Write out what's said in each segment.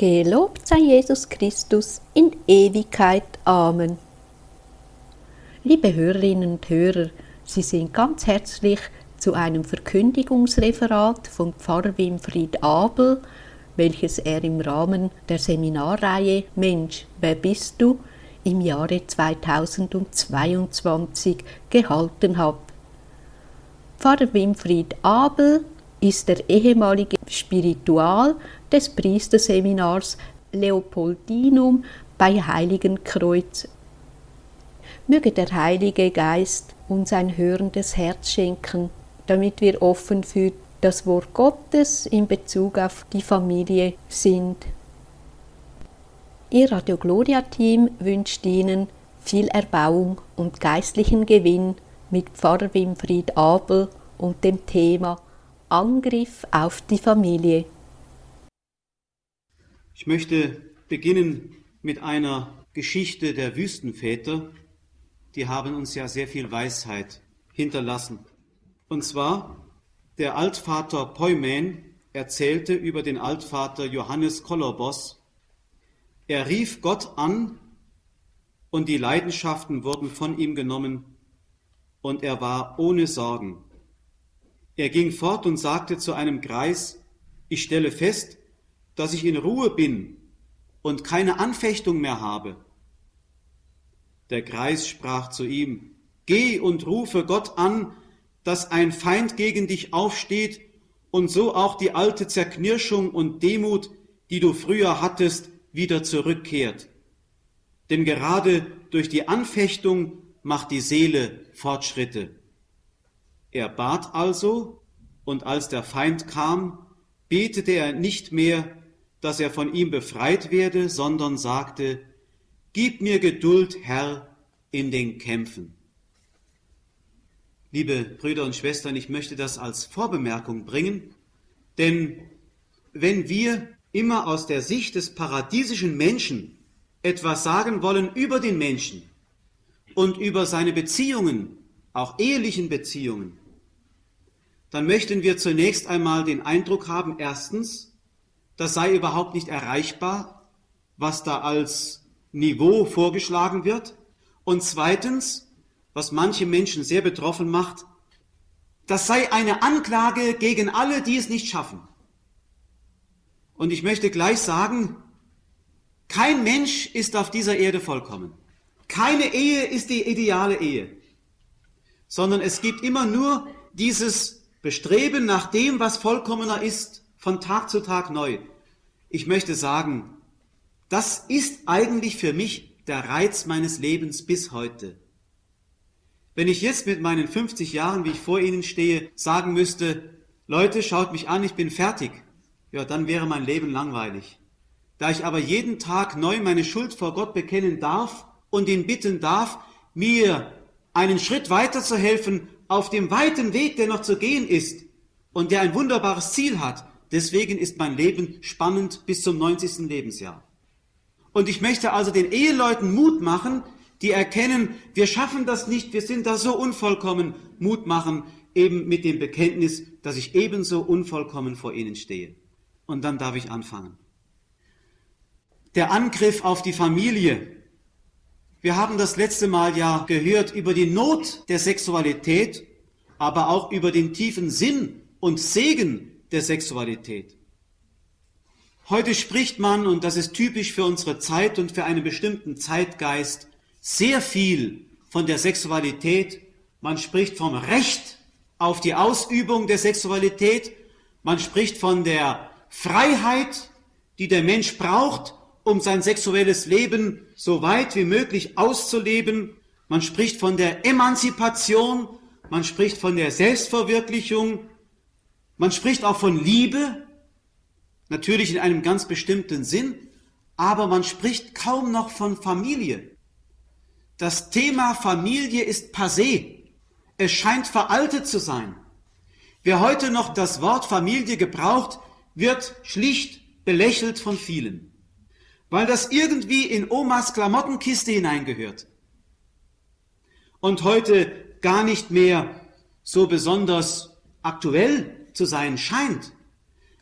Gelobt sei Jesus Christus in Ewigkeit. Amen. Liebe Hörerinnen und Hörer, Sie sind ganz herzlich zu einem Verkündigungsreferat von Pfarrer Winfried Abel, welches er im Rahmen der Seminarreihe Mensch, wer bist du? im Jahre 2022 gehalten hat. Pfarrer Winfried Abel ist der ehemalige Spiritual des Priesterseminars Leopoldinum bei Heiligenkreuz. Möge der Heilige Geist uns ein hörendes Herz schenken, damit wir offen für das Wort Gottes in Bezug auf die Familie sind. Ihr Radio Gloria Team wünscht Ihnen viel Erbauung und geistlichen Gewinn mit Pfarrer Winfried Abel und dem Thema Angriff auf die Familie. Ich möchte beginnen mit einer Geschichte der Wüstenväter. Die haben uns ja sehr viel Weisheit hinterlassen. Und zwar der Altvater Poimen erzählte über den Altvater Johannes Kollobos. Er rief Gott an und die Leidenschaften wurden von ihm genommen und er war ohne Sorgen. Er ging fort und sagte zu einem Greis, ich stelle fest, dass ich in Ruhe bin und keine Anfechtung mehr habe. Der Greis sprach zu ihm, Geh und rufe Gott an, dass ein Feind gegen dich aufsteht und so auch die alte Zerknirschung und Demut, die du früher hattest, wieder zurückkehrt. Denn gerade durch die Anfechtung macht die Seele Fortschritte. Er bat also, und als der Feind kam, betete er nicht mehr, dass er von ihm befreit werde, sondern sagte, Gib mir Geduld, Herr, in den Kämpfen. Liebe Brüder und Schwestern, ich möchte das als Vorbemerkung bringen, denn wenn wir immer aus der Sicht des paradiesischen Menschen etwas sagen wollen über den Menschen und über seine Beziehungen, auch ehelichen Beziehungen, dann möchten wir zunächst einmal den Eindruck haben, erstens, das sei überhaupt nicht erreichbar, was da als Niveau vorgeschlagen wird. Und zweitens, was manche Menschen sehr betroffen macht, das sei eine Anklage gegen alle, die es nicht schaffen. Und ich möchte gleich sagen, kein Mensch ist auf dieser Erde vollkommen. Keine Ehe ist die ideale Ehe, sondern es gibt immer nur dieses Bestreben nach dem, was vollkommener ist, von Tag zu Tag neu. Ich möchte sagen, das ist eigentlich für mich der Reiz meines Lebens bis heute. Wenn ich jetzt mit meinen 50 Jahren, wie ich vor Ihnen stehe, sagen müsste, Leute, schaut mich an, ich bin fertig, ja, dann wäre mein Leben langweilig. Da ich aber jeden Tag neu meine Schuld vor Gott bekennen darf und ihn bitten darf, mir einen Schritt weiter zu helfen auf dem weiten Weg, der noch zu gehen ist und der ein wunderbares Ziel hat. Deswegen ist mein Leben spannend bis zum 90. Lebensjahr. Und ich möchte also den Eheleuten Mut machen, die erkennen, wir schaffen das nicht, wir sind da so unvollkommen, Mut machen, eben mit dem Bekenntnis, dass ich ebenso unvollkommen vor ihnen stehe. Und dann darf ich anfangen. Der Angriff auf die Familie wir haben das letzte Mal ja gehört über die Not der Sexualität, aber auch über den tiefen Sinn und Segen der Sexualität. Heute spricht man, und das ist typisch für unsere Zeit und für einen bestimmten Zeitgeist, sehr viel von der Sexualität. Man spricht vom Recht auf die Ausübung der Sexualität. Man spricht von der Freiheit, die der Mensch braucht, um sein sexuelles Leben so weit wie möglich auszuleben. Man spricht von der Emanzipation, man spricht von der Selbstverwirklichung, man spricht auch von Liebe, natürlich in einem ganz bestimmten Sinn, aber man spricht kaum noch von Familie. Das Thema Familie ist passé. Es scheint veraltet zu sein. Wer heute noch das Wort Familie gebraucht, wird schlicht belächelt von vielen weil das irgendwie in Omas Klamottenkiste hineingehört und heute gar nicht mehr so besonders aktuell zu sein scheint.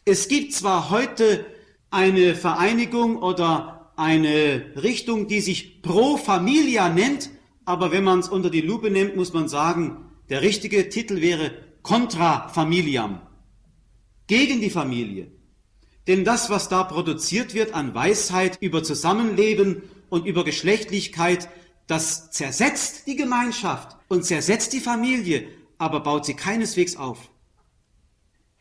Es gibt zwar heute eine Vereinigung oder eine Richtung, die sich Pro Familia nennt, aber wenn man es unter die Lupe nimmt, muss man sagen, der richtige Titel wäre Contra Familiam, gegen die Familie. Denn das, was da produziert wird an Weisheit über Zusammenleben und über Geschlechtlichkeit, das zersetzt die Gemeinschaft und zersetzt die Familie, aber baut sie keineswegs auf.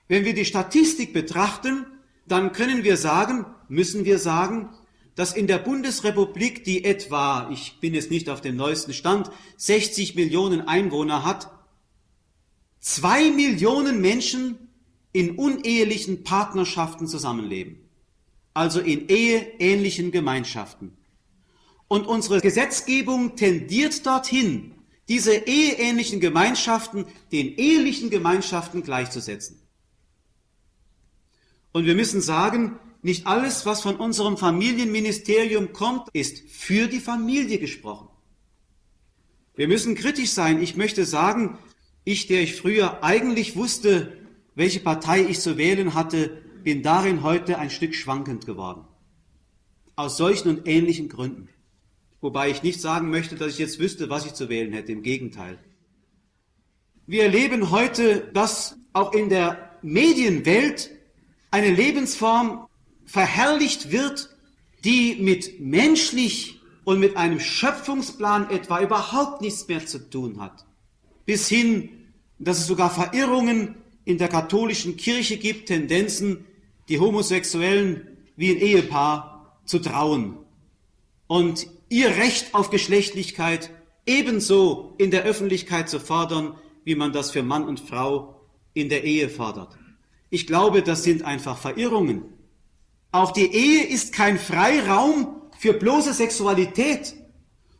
Wenn wir die Statistik betrachten, dann können wir sagen, müssen wir sagen, dass in der Bundesrepublik, die etwa, ich bin jetzt nicht auf dem neuesten Stand, 60 Millionen Einwohner hat, zwei Millionen Menschen in unehelichen Partnerschaften zusammenleben, also in eheähnlichen Gemeinschaften. Und unsere Gesetzgebung tendiert dorthin, diese eheähnlichen Gemeinschaften den ehelichen Gemeinschaften gleichzusetzen. Und wir müssen sagen, nicht alles, was von unserem Familienministerium kommt, ist für die Familie gesprochen. Wir müssen kritisch sein. Ich möchte sagen, ich, der ich früher eigentlich wusste, welche Partei ich zu wählen hatte, bin darin heute ein Stück schwankend geworden. Aus solchen und ähnlichen Gründen. Wobei ich nicht sagen möchte, dass ich jetzt wüsste, was ich zu wählen hätte. Im Gegenteil. Wir erleben heute, dass auch in der Medienwelt eine Lebensform verherrlicht wird, die mit menschlich und mit einem Schöpfungsplan etwa überhaupt nichts mehr zu tun hat. Bis hin, dass es sogar Verirrungen in der katholischen Kirche gibt, Tendenzen, die Homosexuellen wie ein Ehepaar zu trauen und ihr Recht auf Geschlechtlichkeit ebenso in der Öffentlichkeit zu fordern, wie man das für Mann und Frau in der Ehe fordert. Ich glaube, das sind einfach Verirrungen. Auch die Ehe ist kein Freiraum für bloße Sexualität.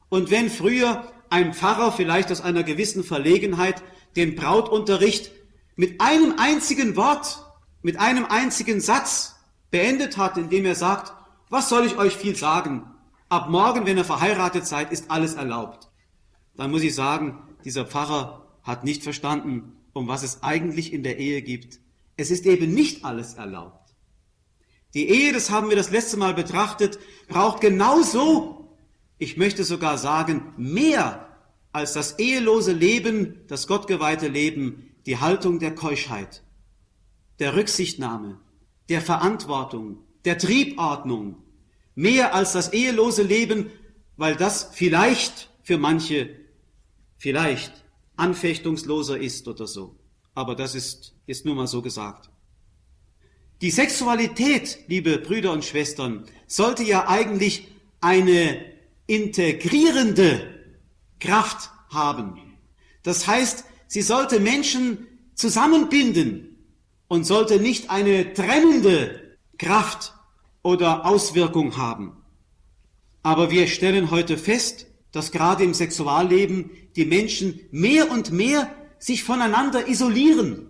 Und wenn früher ein Pfarrer vielleicht aus einer gewissen Verlegenheit den Brautunterricht mit einem einzigen Wort, mit einem einzigen Satz beendet hat, indem er sagt, was soll ich euch viel sagen? Ab morgen, wenn ihr verheiratet seid, ist alles erlaubt. Dann muss ich sagen, dieser Pfarrer hat nicht verstanden, um was es eigentlich in der Ehe gibt. Es ist eben nicht alles erlaubt. Die Ehe, das haben wir das letzte Mal betrachtet, braucht genauso, ich möchte sogar sagen, mehr als das ehelose Leben, das gottgeweihte Leben, die Haltung der Keuschheit, der Rücksichtnahme, der Verantwortung, der Triebordnung, mehr als das ehelose Leben, weil das vielleicht für manche, vielleicht anfechtungsloser ist oder so. Aber das ist ist nur mal so gesagt. Die Sexualität, liebe Brüder und Schwestern, sollte ja eigentlich eine integrierende Kraft haben. Das heißt, sie sollte Menschen zusammenbinden und sollte nicht eine trennende Kraft oder Auswirkung haben. Aber wir stellen heute fest, dass gerade im Sexualleben die Menschen mehr und mehr sich voneinander isolieren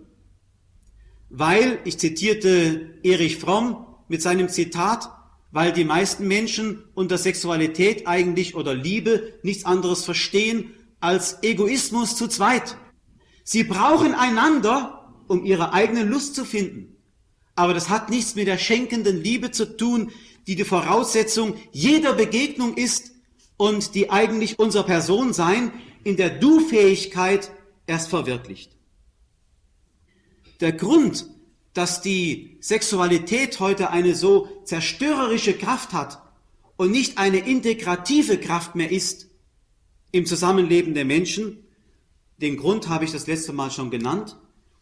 weil, ich zitierte Erich Fromm mit seinem Zitat, weil die meisten Menschen unter Sexualität eigentlich oder Liebe nichts anderes verstehen als Egoismus zu zweit. Sie brauchen einander, um ihre eigene Lust zu finden. Aber das hat nichts mit der schenkenden Liebe zu tun, die die Voraussetzung jeder Begegnung ist und die eigentlich unser Personsein in der Du-Fähigkeit erst verwirklicht. Der Grund, dass die Sexualität heute eine so zerstörerische Kraft hat und nicht eine integrative Kraft mehr ist im Zusammenleben der Menschen, den Grund habe ich das letzte Mal schon genannt,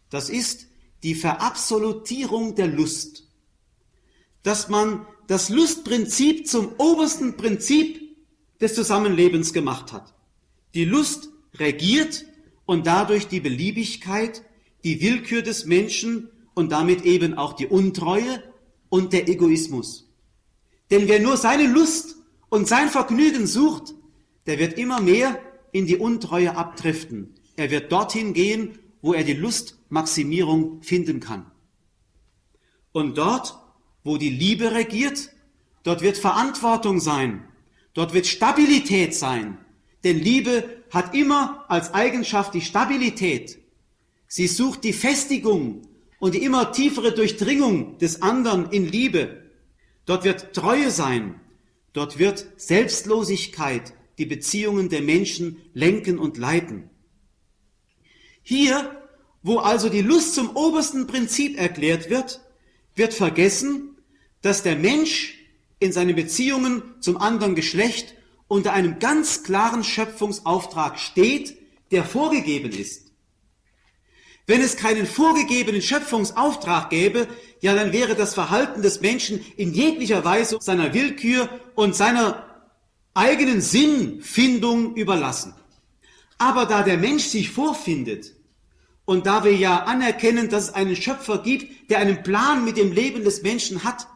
das ist die Verabsolutierung der Lust. Dass man das Lustprinzip zum obersten Prinzip des Zusammenlebens gemacht hat. Die Lust regiert und dadurch die Beliebigkeit die Willkür des Menschen und damit eben auch die Untreue und der Egoismus. Denn wer nur seine Lust und sein Vergnügen sucht, der wird immer mehr in die Untreue abdriften. Er wird dorthin gehen, wo er die Lustmaximierung finden kann. Und dort, wo die Liebe regiert, dort wird Verantwortung sein, dort wird Stabilität sein. Denn Liebe hat immer als Eigenschaft die Stabilität. Sie sucht die Festigung und die immer tiefere Durchdringung des anderen in Liebe. dort wird Treue sein, dort wird Selbstlosigkeit die Beziehungen der Menschen lenken und leiten. Hier, wo also die Lust zum obersten Prinzip erklärt wird, wird vergessen, dass der Mensch in seinen Beziehungen zum anderen Geschlecht unter einem ganz klaren Schöpfungsauftrag steht, der vorgegeben ist. Wenn es keinen vorgegebenen Schöpfungsauftrag gäbe, ja, dann wäre das Verhalten des Menschen in jeglicher Weise seiner Willkür und seiner eigenen Sinnfindung überlassen. Aber da der Mensch sich vorfindet und da wir ja anerkennen, dass es einen Schöpfer gibt, der einen Plan mit dem Leben des Menschen hat,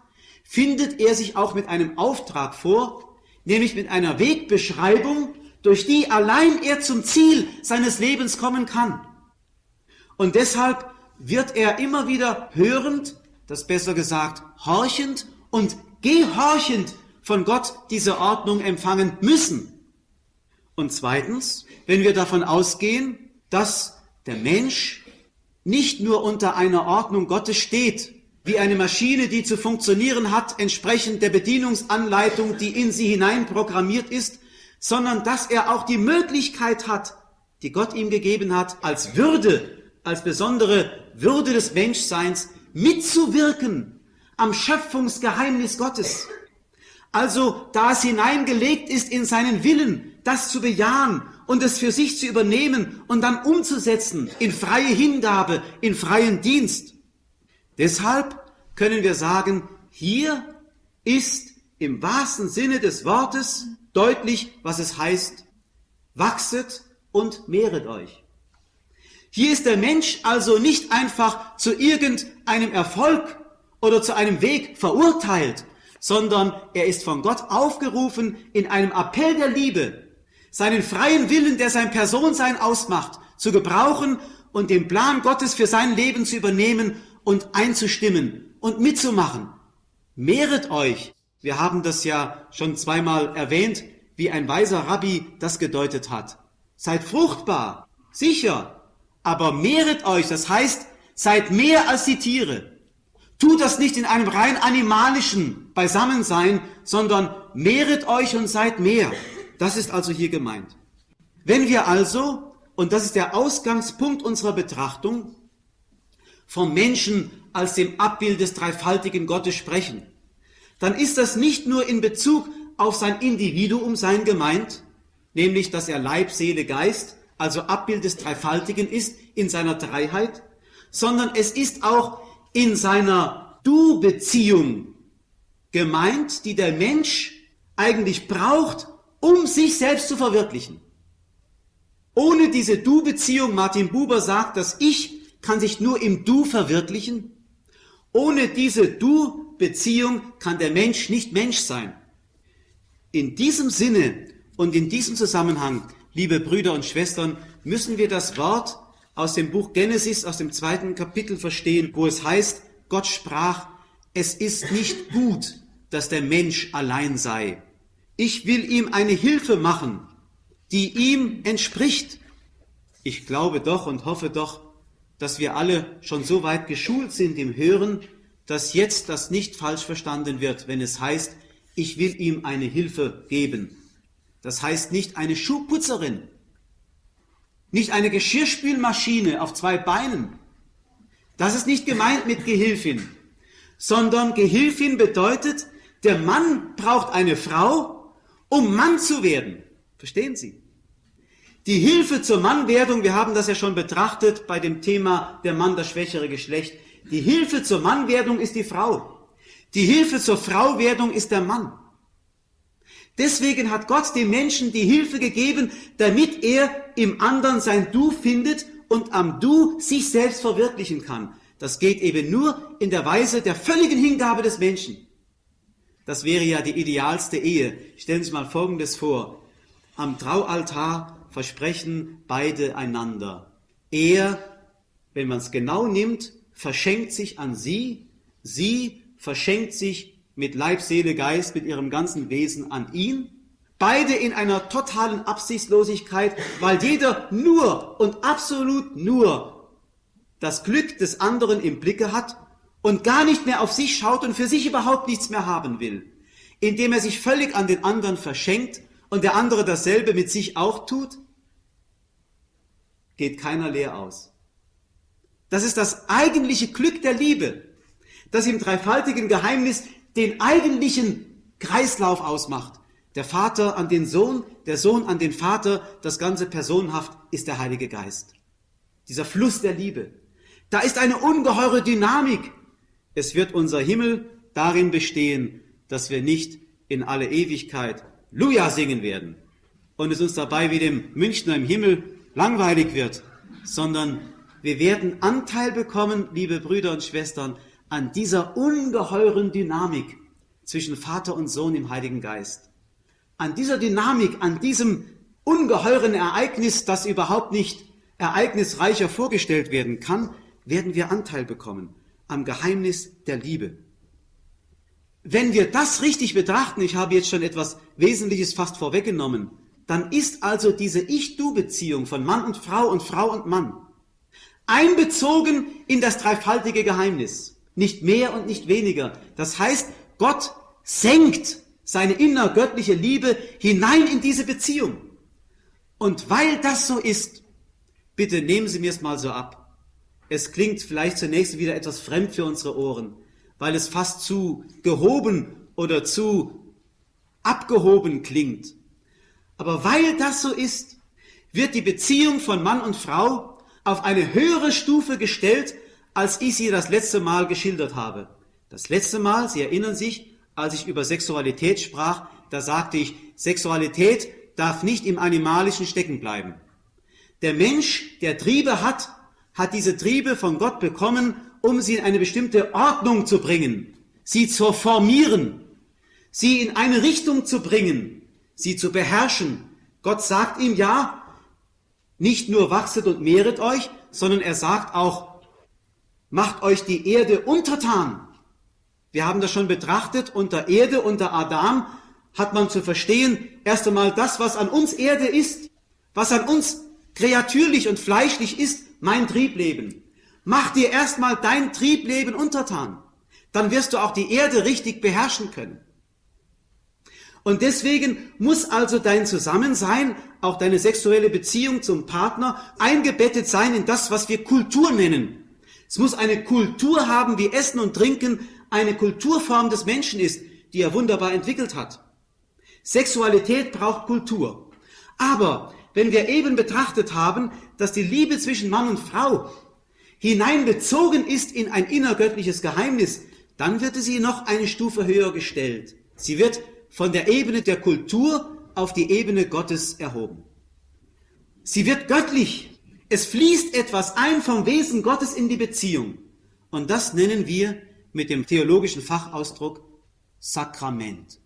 findet er sich auch mit einem Auftrag vor, nämlich mit einer Wegbeschreibung, durch die allein er zum Ziel seines Lebens kommen kann. Und deshalb wird er immer wieder hörend, das besser gesagt horchend und gehorchend von Gott diese Ordnung empfangen müssen. Und zweitens, wenn wir davon ausgehen, dass der Mensch nicht nur unter einer Ordnung Gottes steht, wie eine Maschine, die zu funktionieren hat, entsprechend der Bedienungsanleitung, die in sie hinein programmiert ist, sondern dass er auch die Möglichkeit hat, die Gott ihm gegeben hat, als Würde, als besondere Würde des Menschseins mitzuwirken am Schöpfungsgeheimnis Gottes. Also, da es hineingelegt ist in seinen Willen, das zu bejahen und es für sich zu übernehmen und dann umzusetzen in freie Hingabe, in freien Dienst. Deshalb können wir sagen, hier ist im wahrsten Sinne des Wortes deutlich, was es heißt, wachset und mehret euch. Hier ist der Mensch also nicht einfach zu irgendeinem Erfolg oder zu einem Weg verurteilt, sondern er ist von Gott aufgerufen, in einem Appell der Liebe seinen freien Willen, der sein Personsein ausmacht, zu gebrauchen und den Plan Gottes für sein Leben zu übernehmen und einzustimmen und mitzumachen. Mehret euch. Wir haben das ja schon zweimal erwähnt, wie ein weiser Rabbi das gedeutet hat. Seid fruchtbar, sicher, aber mehret euch, das heißt, seid mehr als die Tiere. Tut das nicht in einem rein animalischen Beisammensein, sondern mehret euch und seid mehr. Das ist also hier gemeint. Wenn wir also, und das ist der Ausgangspunkt unserer Betrachtung, vom Menschen als dem Abbild des dreifaltigen Gottes sprechen, dann ist das nicht nur in Bezug auf sein Individuum sein gemeint, nämlich dass er Leib, Seele, Geist, also Abbild des Dreifaltigen ist in seiner Dreiheit, sondern es ist auch in seiner Du-Beziehung gemeint, die der Mensch eigentlich braucht, um sich selbst zu verwirklichen. Ohne diese Du-Beziehung, Martin Buber sagt, das Ich kann sich nur im Du verwirklichen. Ohne diese Du-Beziehung kann der Mensch nicht Mensch sein. In diesem Sinne und in diesem Zusammenhang, liebe Brüder und Schwestern, müssen wir das Wort aus dem Buch Genesis, aus dem zweiten Kapitel verstehen, wo es heißt, Gott sprach, es ist nicht gut, dass der Mensch allein sei. Ich will ihm eine Hilfe machen, die ihm entspricht. Ich glaube doch und hoffe doch, dass wir alle schon so weit geschult sind im Hören, dass jetzt das nicht falsch verstanden wird, wenn es heißt, ich will ihm eine Hilfe geben. Das heißt nicht eine Schuhputzerin, nicht eine Geschirrspülmaschine auf zwei Beinen. Das ist nicht gemeint mit Gehilfin, sondern Gehilfin bedeutet, der Mann braucht eine Frau, um Mann zu werden. Verstehen Sie? Die Hilfe zur Mannwerdung, wir haben das ja schon betrachtet bei dem Thema der Mann, das schwächere Geschlecht. Die Hilfe zur Mannwerdung ist die Frau. Die Hilfe zur Frauwerdung ist der Mann. Deswegen hat Gott dem Menschen die Hilfe gegeben, damit er im anderen sein Du findet und am Du sich selbst verwirklichen kann. Das geht eben nur in der Weise der völligen Hingabe des Menschen. Das wäre ja die idealste Ehe. Stellen Sie sich mal Folgendes vor. Am Traualtar versprechen beide einander. Er, wenn man es genau nimmt, verschenkt sich an sie, sie verschenkt sich mit Leib, Seele, Geist, mit ihrem ganzen Wesen an ihn. Beide in einer totalen Absichtslosigkeit, weil jeder nur und absolut nur das Glück des anderen im Blicke hat und gar nicht mehr auf sich schaut und für sich überhaupt nichts mehr haben will, indem er sich völlig an den anderen verschenkt und der andere dasselbe mit sich auch tut, geht keiner leer aus. Das ist das eigentliche Glück der Liebe, das im dreifaltigen Geheimnis den eigentlichen Kreislauf ausmacht. Der Vater an den Sohn, der Sohn an den Vater, das ganze personenhaft ist der Heilige Geist. Dieser Fluss der Liebe. Da ist eine ungeheure Dynamik. Es wird unser Himmel darin bestehen, dass wir nicht in alle Ewigkeit Luja singen werden und es uns dabei wie dem Münchner im Himmel langweilig wird, sondern wir werden Anteil bekommen, liebe Brüder und Schwestern, an dieser ungeheuren Dynamik zwischen Vater und Sohn im Heiligen Geist. An dieser Dynamik, an diesem ungeheuren Ereignis, das überhaupt nicht ereignisreicher vorgestellt werden kann, werden wir Anteil bekommen am Geheimnis der Liebe. Wenn wir das richtig betrachten, ich habe jetzt schon etwas Wesentliches fast vorweggenommen, dann ist also diese Ich-Du-Beziehung von Mann und Frau und Frau und Mann einbezogen in das dreifaltige Geheimnis. Nicht mehr und nicht weniger. Das heißt, Gott senkt seine innergöttliche Liebe hinein in diese Beziehung. Und weil das so ist, bitte nehmen Sie mir es mal so ab. Es klingt vielleicht zunächst wieder etwas fremd für unsere Ohren, weil es fast zu gehoben oder zu abgehoben klingt. Aber weil das so ist, wird die Beziehung von Mann und Frau auf eine höhere Stufe gestellt, als ich sie das letzte Mal geschildert habe. Das letzte Mal, Sie erinnern sich, als ich über Sexualität sprach, da sagte ich, Sexualität darf nicht im Animalischen stecken bleiben. Der Mensch, der Triebe hat, hat diese Triebe von Gott bekommen, um sie in eine bestimmte Ordnung zu bringen, sie zu formieren, sie in eine Richtung zu bringen, sie zu beherrschen. Gott sagt ihm ja, nicht nur wachset und mehret euch, sondern er sagt auch, macht euch die Erde untertan. Wir haben das schon betrachtet, unter Erde, unter Adam hat man zu verstehen, erst einmal das, was an uns Erde ist, was an uns kreatürlich und fleischlich ist, mein Triebleben. Mach dir erstmal dein Triebleben untertan. Dann wirst du auch die Erde richtig beherrschen können. Und deswegen muss also dein Zusammensein, auch deine sexuelle Beziehung zum Partner, eingebettet sein in das, was wir Kultur nennen. Es muss eine Kultur haben, wie Essen und Trinken eine Kulturform des Menschen ist, die er wunderbar entwickelt hat. Sexualität braucht Kultur. Aber wenn wir eben betrachtet haben, dass die Liebe zwischen Mann und Frau hineinbezogen ist in ein innergöttliches Geheimnis, dann wird sie noch eine Stufe höher gestellt. Sie wird von der Ebene der Kultur auf die Ebene Gottes erhoben. Sie wird göttlich. Es fließt etwas ein vom Wesen Gottes in die Beziehung. Und das nennen wir mit dem theologischen Fachausdruck Sakrament.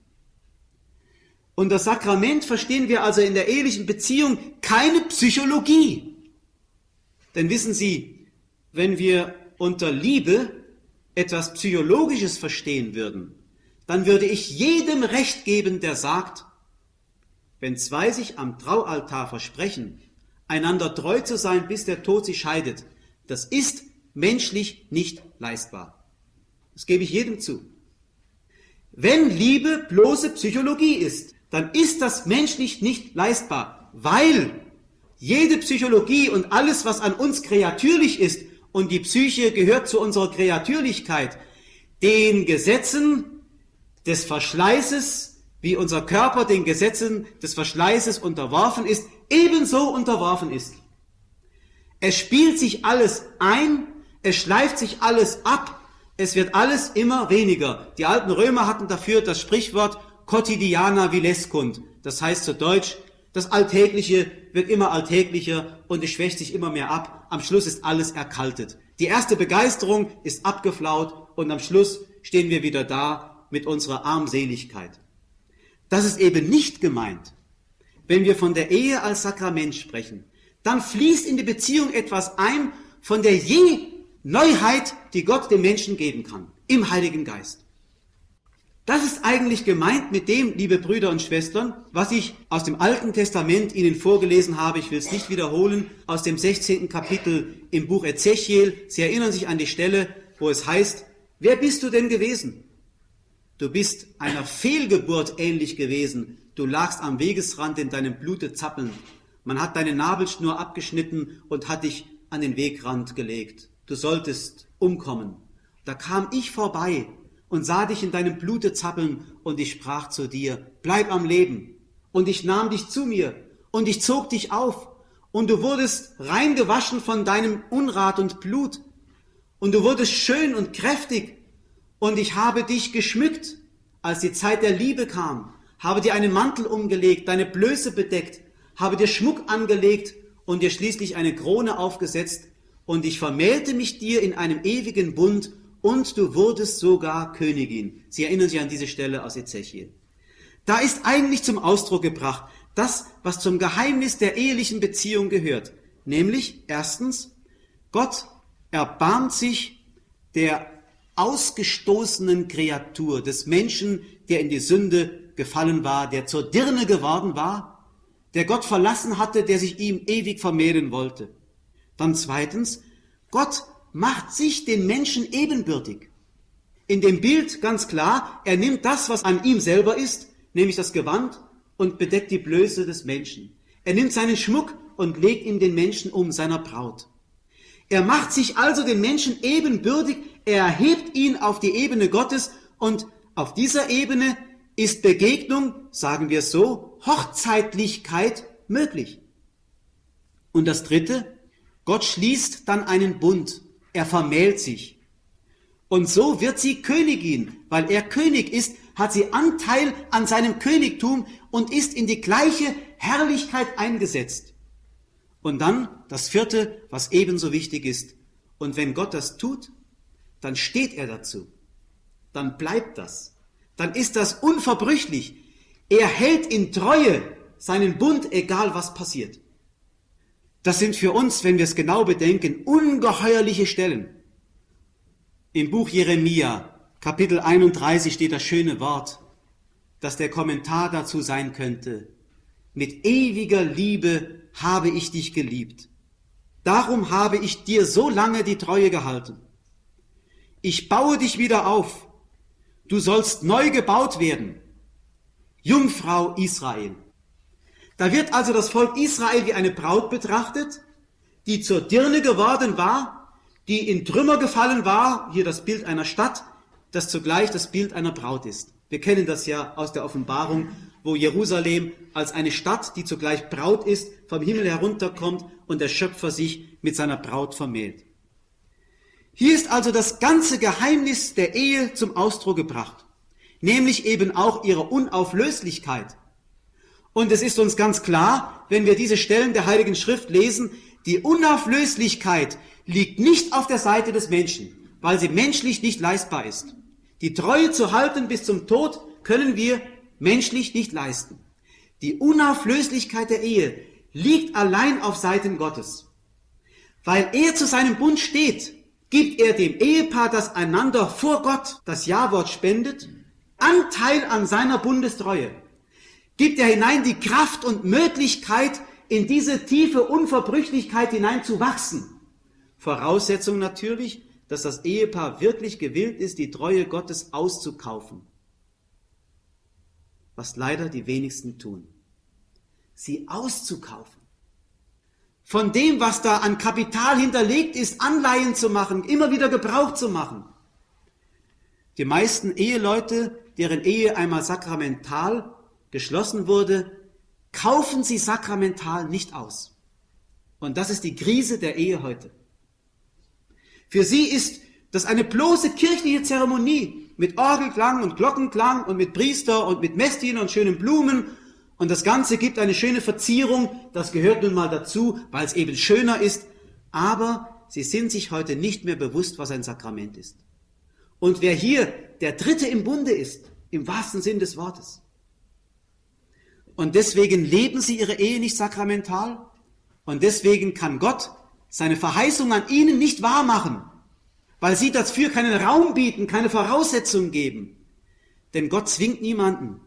Und das Sakrament verstehen wir also in der ehelichen Beziehung keine Psychologie. Denn wissen Sie, wenn wir unter Liebe etwas Psychologisches verstehen würden, dann würde ich jedem Recht geben, der sagt, wenn zwei sich am Traualtar versprechen, einander treu zu sein, bis der Tod sie scheidet, das ist menschlich nicht leistbar. Das gebe ich jedem zu. Wenn Liebe bloße Psychologie ist, dann ist das menschlich nicht leistbar, weil jede Psychologie und alles, was an uns kreatürlich ist, und die Psyche gehört zu unserer Kreatürlichkeit, den Gesetzen des Verschleißes, wie unser Körper den Gesetzen des Verschleißes unterworfen ist, ebenso unterworfen ist. Es spielt sich alles ein, es schleift sich alles ab, es wird alles immer weniger. Die alten Römer hatten dafür das Sprichwort quotidiana vilescunt. Das heißt zu Deutsch, das Alltägliche wird immer alltäglicher und es schwächt sich immer mehr ab. Am Schluss ist alles erkaltet. Die erste Begeisterung ist abgeflaut und am Schluss stehen wir wieder da mit unserer Armseligkeit. Das ist eben nicht gemeint. Wenn wir von der Ehe als Sakrament sprechen, dann fließt in die Beziehung etwas ein von der je Neuheit, die Gott dem Menschen geben kann, im Heiligen Geist. Das ist eigentlich gemeint mit dem, liebe Brüder und Schwestern, was ich aus dem Alten Testament Ihnen vorgelesen habe. Ich will es nicht wiederholen, aus dem 16. Kapitel im Buch Ezechiel. Sie erinnern sich an die Stelle, wo es heißt, Wer bist du denn gewesen? Du bist einer Fehlgeburt ähnlich gewesen. Du lagst am Wegesrand in deinem Blute zappelnd. Man hat deine Nabelschnur abgeschnitten und hat dich an den Wegrand gelegt. Du solltest umkommen. Da kam ich vorbei und sah dich in deinem Blute zappeln und ich sprach zu dir, bleib am Leben. Und ich nahm dich zu mir und ich zog dich auf und du wurdest rein gewaschen von deinem Unrat und Blut und du wurdest schön und kräftig und ich habe dich geschmückt, als die Zeit der Liebe kam, habe dir einen Mantel umgelegt, deine Blöße bedeckt, habe dir Schmuck angelegt und dir schließlich eine Krone aufgesetzt und ich vermählte mich dir in einem ewigen Bund und du wurdest sogar Königin. Sie erinnern sich an diese Stelle aus Ezechiel. Da ist eigentlich zum Ausdruck gebracht, das, was zum Geheimnis der ehelichen Beziehung gehört. Nämlich, erstens, Gott erbarmt sich der ausgestoßenen Kreatur, des Menschen, der in die Sünde gefallen war, der zur Dirne geworden war, der Gott verlassen hatte, der sich ihm ewig vermehren wollte. Dann zweitens, Gott macht sich den Menschen ebenbürtig. In dem Bild ganz klar, er nimmt das, was an ihm selber ist, nämlich das Gewand, und bedeckt die Blöße des Menschen. Er nimmt seinen Schmuck und legt ihm den Menschen um seiner Braut. Er macht sich also den Menschen ebenbürtig, er erhebt ihn auf die Ebene Gottes und auf dieser Ebene ist Begegnung, sagen wir so, Hochzeitlichkeit möglich. Und das Dritte, Gott schließt dann einen Bund, er vermählt sich. Und so wird sie Königin, weil er König ist, hat sie Anteil an seinem Königtum und ist in die gleiche Herrlichkeit eingesetzt. Und dann das vierte, was ebenso wichtig ist. Und wenn Gott das tut, dann steht er dazu. Dann bleibt das. Dann ist das unverbrüchlich. Er hält in Treue seinen Bund, egal was passiert. Das sind für uns, wenn wir es genau bedenken, ungeheuerliche Stellen. Im Buch Jeremia, Kapitel 31 steht das schöne Wort, dass der Kommentar dazu sein könnte. Mit ewiger Liebe habe ich dich geliebt. Darum habe ich dir so lange die Treue gehalten. Ich baue dich wieder auf. Du sollst neu gebaut werden. Jungfrau Israel. Da wird also das Volk Israel wie eine Braut betrachtet, die zur Dirne geworden war, die in Trümmer gefallen war, hier das Bild einer Stadt, das zugleich das Bild einer Braut ist. Wir kennen das ja aus der Offenbarung, wo Jerusalem als eine Stadt, die zugleich Braut ist, vom Himmel herunterkommt und der Schöpfer sich mit seiner Braut vermählt. Hier ist also das ganze Geheimnis der Ehe zum Ausdruck gebracht, nämlich eben auch ihre Unauflöslichkeit. Und es ist uns ganz klar, wenn wir diese Stellen der Heiligen Schrift lesen, die Unauflöslichkeit liegt nicht auf der Seite des Menschen, weil sie menschlich nicht leistbar ist. Die Treue zu halten bis zum Tod können wir menschlich nicht leisten. Die Unauflöslichkeit der Ehe liegt allein auf Seiten Gottes. Weil er zu seinem Bund steht, gibt er dem Ehepaar, das einander vor Gott das Ja-Wort spendet, Anteil an seiner Bundestreue gibt er hinein die Kraft und Möglichkeit, in diese tiefe Unverbrüchlichkeit hinein zu wachsen. Voraussetzung natürlich, dass das Ehepaar wirklich gewillt ist, die Treue Gottes auszukaufen. Was leider die wenigsten tun. Sie auszukaufen. Von dem, was da an Kapital hinterlegt ist, Anleihen zu machen, immer wieder Gebrauch zu machen. Die meisten Eheleute, deren Ehe einmal sakramental geschlossen wurde, kaufen sie sakramental nicht aus. Und das ist die Krise der Ehe heute. Für sie ist das eine bloße kirchliche Zeremonie mit Orgelklang und Glockenklang und mit Priester und mit Messdiener und schönen Blumen und das Ganze gibt eine schöne Verzierung, das gehört nun mal dazu, weil es eben schöner ist, aber sie sind sich heute nicht mehr bewusst, was ein Sakrament ist. Und wer hier der Dritte im Bunde ist, im wahrsten Sinn des Wortes, und deswegen leben sie ihre Ehe nicht sakramental. Und deswegen kann Gott seine Verheißung an ihnen nicht wahrmachen, weil sie dafür keinen Raum bieten, keine Voraussetzungen geben. Denn Gott zwingt niemanden.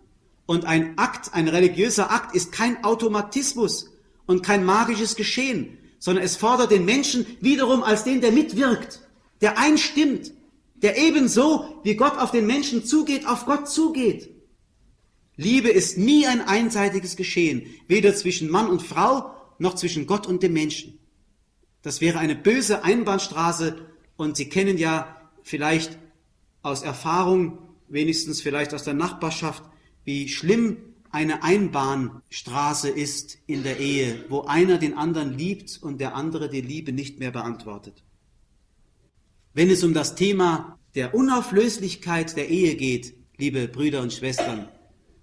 Und ein Akt, ein religiöser Akt ist kein Automatismus und kein magisches Geschehen, sondern es fordert den Menschen wiederum als den, der mitwirkt, der einstimmt, der ebenso, wie Gott auf den Menschen zugeht, auf Gott zugeht. Liebe ist nie ein einseitiges Geschehen, weder zwischen Mann und Frau noch zwischen Gott und dem Menschen. Das wäre eine böse Einbahnstraße und Sie kennen ja vielleicht aus Erfahrung, wenigstens vielleicht aus der Nachbarschaft, wie schlimm eine Einbahnstraße ist in der Ehe, wo einer den anderen liebt und der andere die Liebe nicht mehr beantwortet. Wenn es um das Thema der Unauflöslichkeit der Ehe geht, liebe Brüder und Schwestern,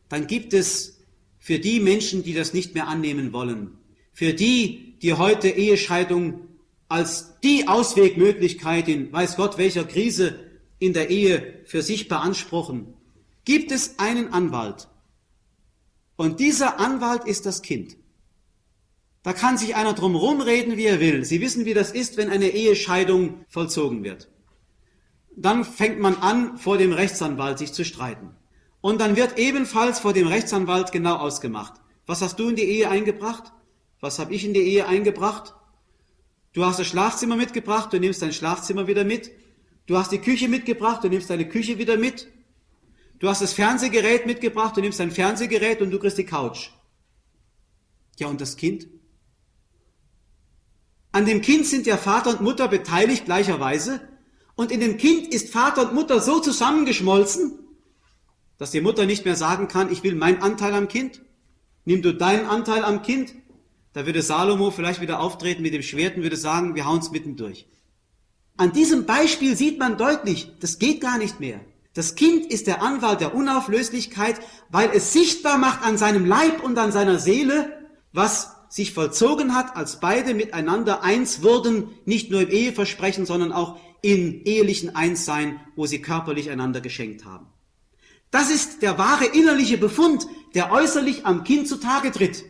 dann gibt es für die Menschen, die das nicht mehr annehmen wollen, für die, die heute Ehescheidung als die Auswegmöglichkeit in weiß Gott welcher Krise in der Ehe für sich beanspruchen, gibt es einen Anwalt. Und dieser Anwalt ist das Kind. Da kann sich einer drum rumreden, wie er will. Sie wissen, wie das ist, wenn eine Ehescheidung vollzogen wird. Dann fängt man an, vor dem Rechtsanwalt sich zu streiten. Und dann wird ebenfalls vor dem Rechtsanwalt genau ausgemacht. Was hast du in die Ehe eingebracht? Was habe ich in die Ehe eingebracht? Du hast das Schlafzimmer mitgebracht, du nimmst dein Schlafzimmer wieder mit. Du hast die Küche mitgebracht, du nimmst deine Küche wieder mit. Du hast das Fernsehgerät mitgebracht, du nimmst dein Fernsehgerät und du kriegst die Couch. Ja, und das Kind? An dem Kind sind ja Vater und Mutter beteiligt gleicherweise. Und in dem Kind ist Vater und Mutter so zusammengeschmolzen, dass die Mutter nicht mehr sagen kann, ich will meinen Anteil am Kind. Nimm du deinen Anteil am Kind. Da würde Salomo vielleicht wieder auftreten mit dem Schwert und würde sagen, wir hauen es mitten durch. An diesem Beispiel sieht man deutlich, das geht gar nicht mehr. Das Kind ist der Anwalt der Unauflöslichkeit, weil es sichtbar macht an seinem Leib und an seiner Seele, was sich vollzogen hat, als beide miteinander eins wurden, nicht nur im Eheversprechen, sondern auch in ehelichen Einssein, wo sie körperlich einander geschenkt haben. Das ist der wahre innerliche Befund, der äußerlich am Kind zutage tritt.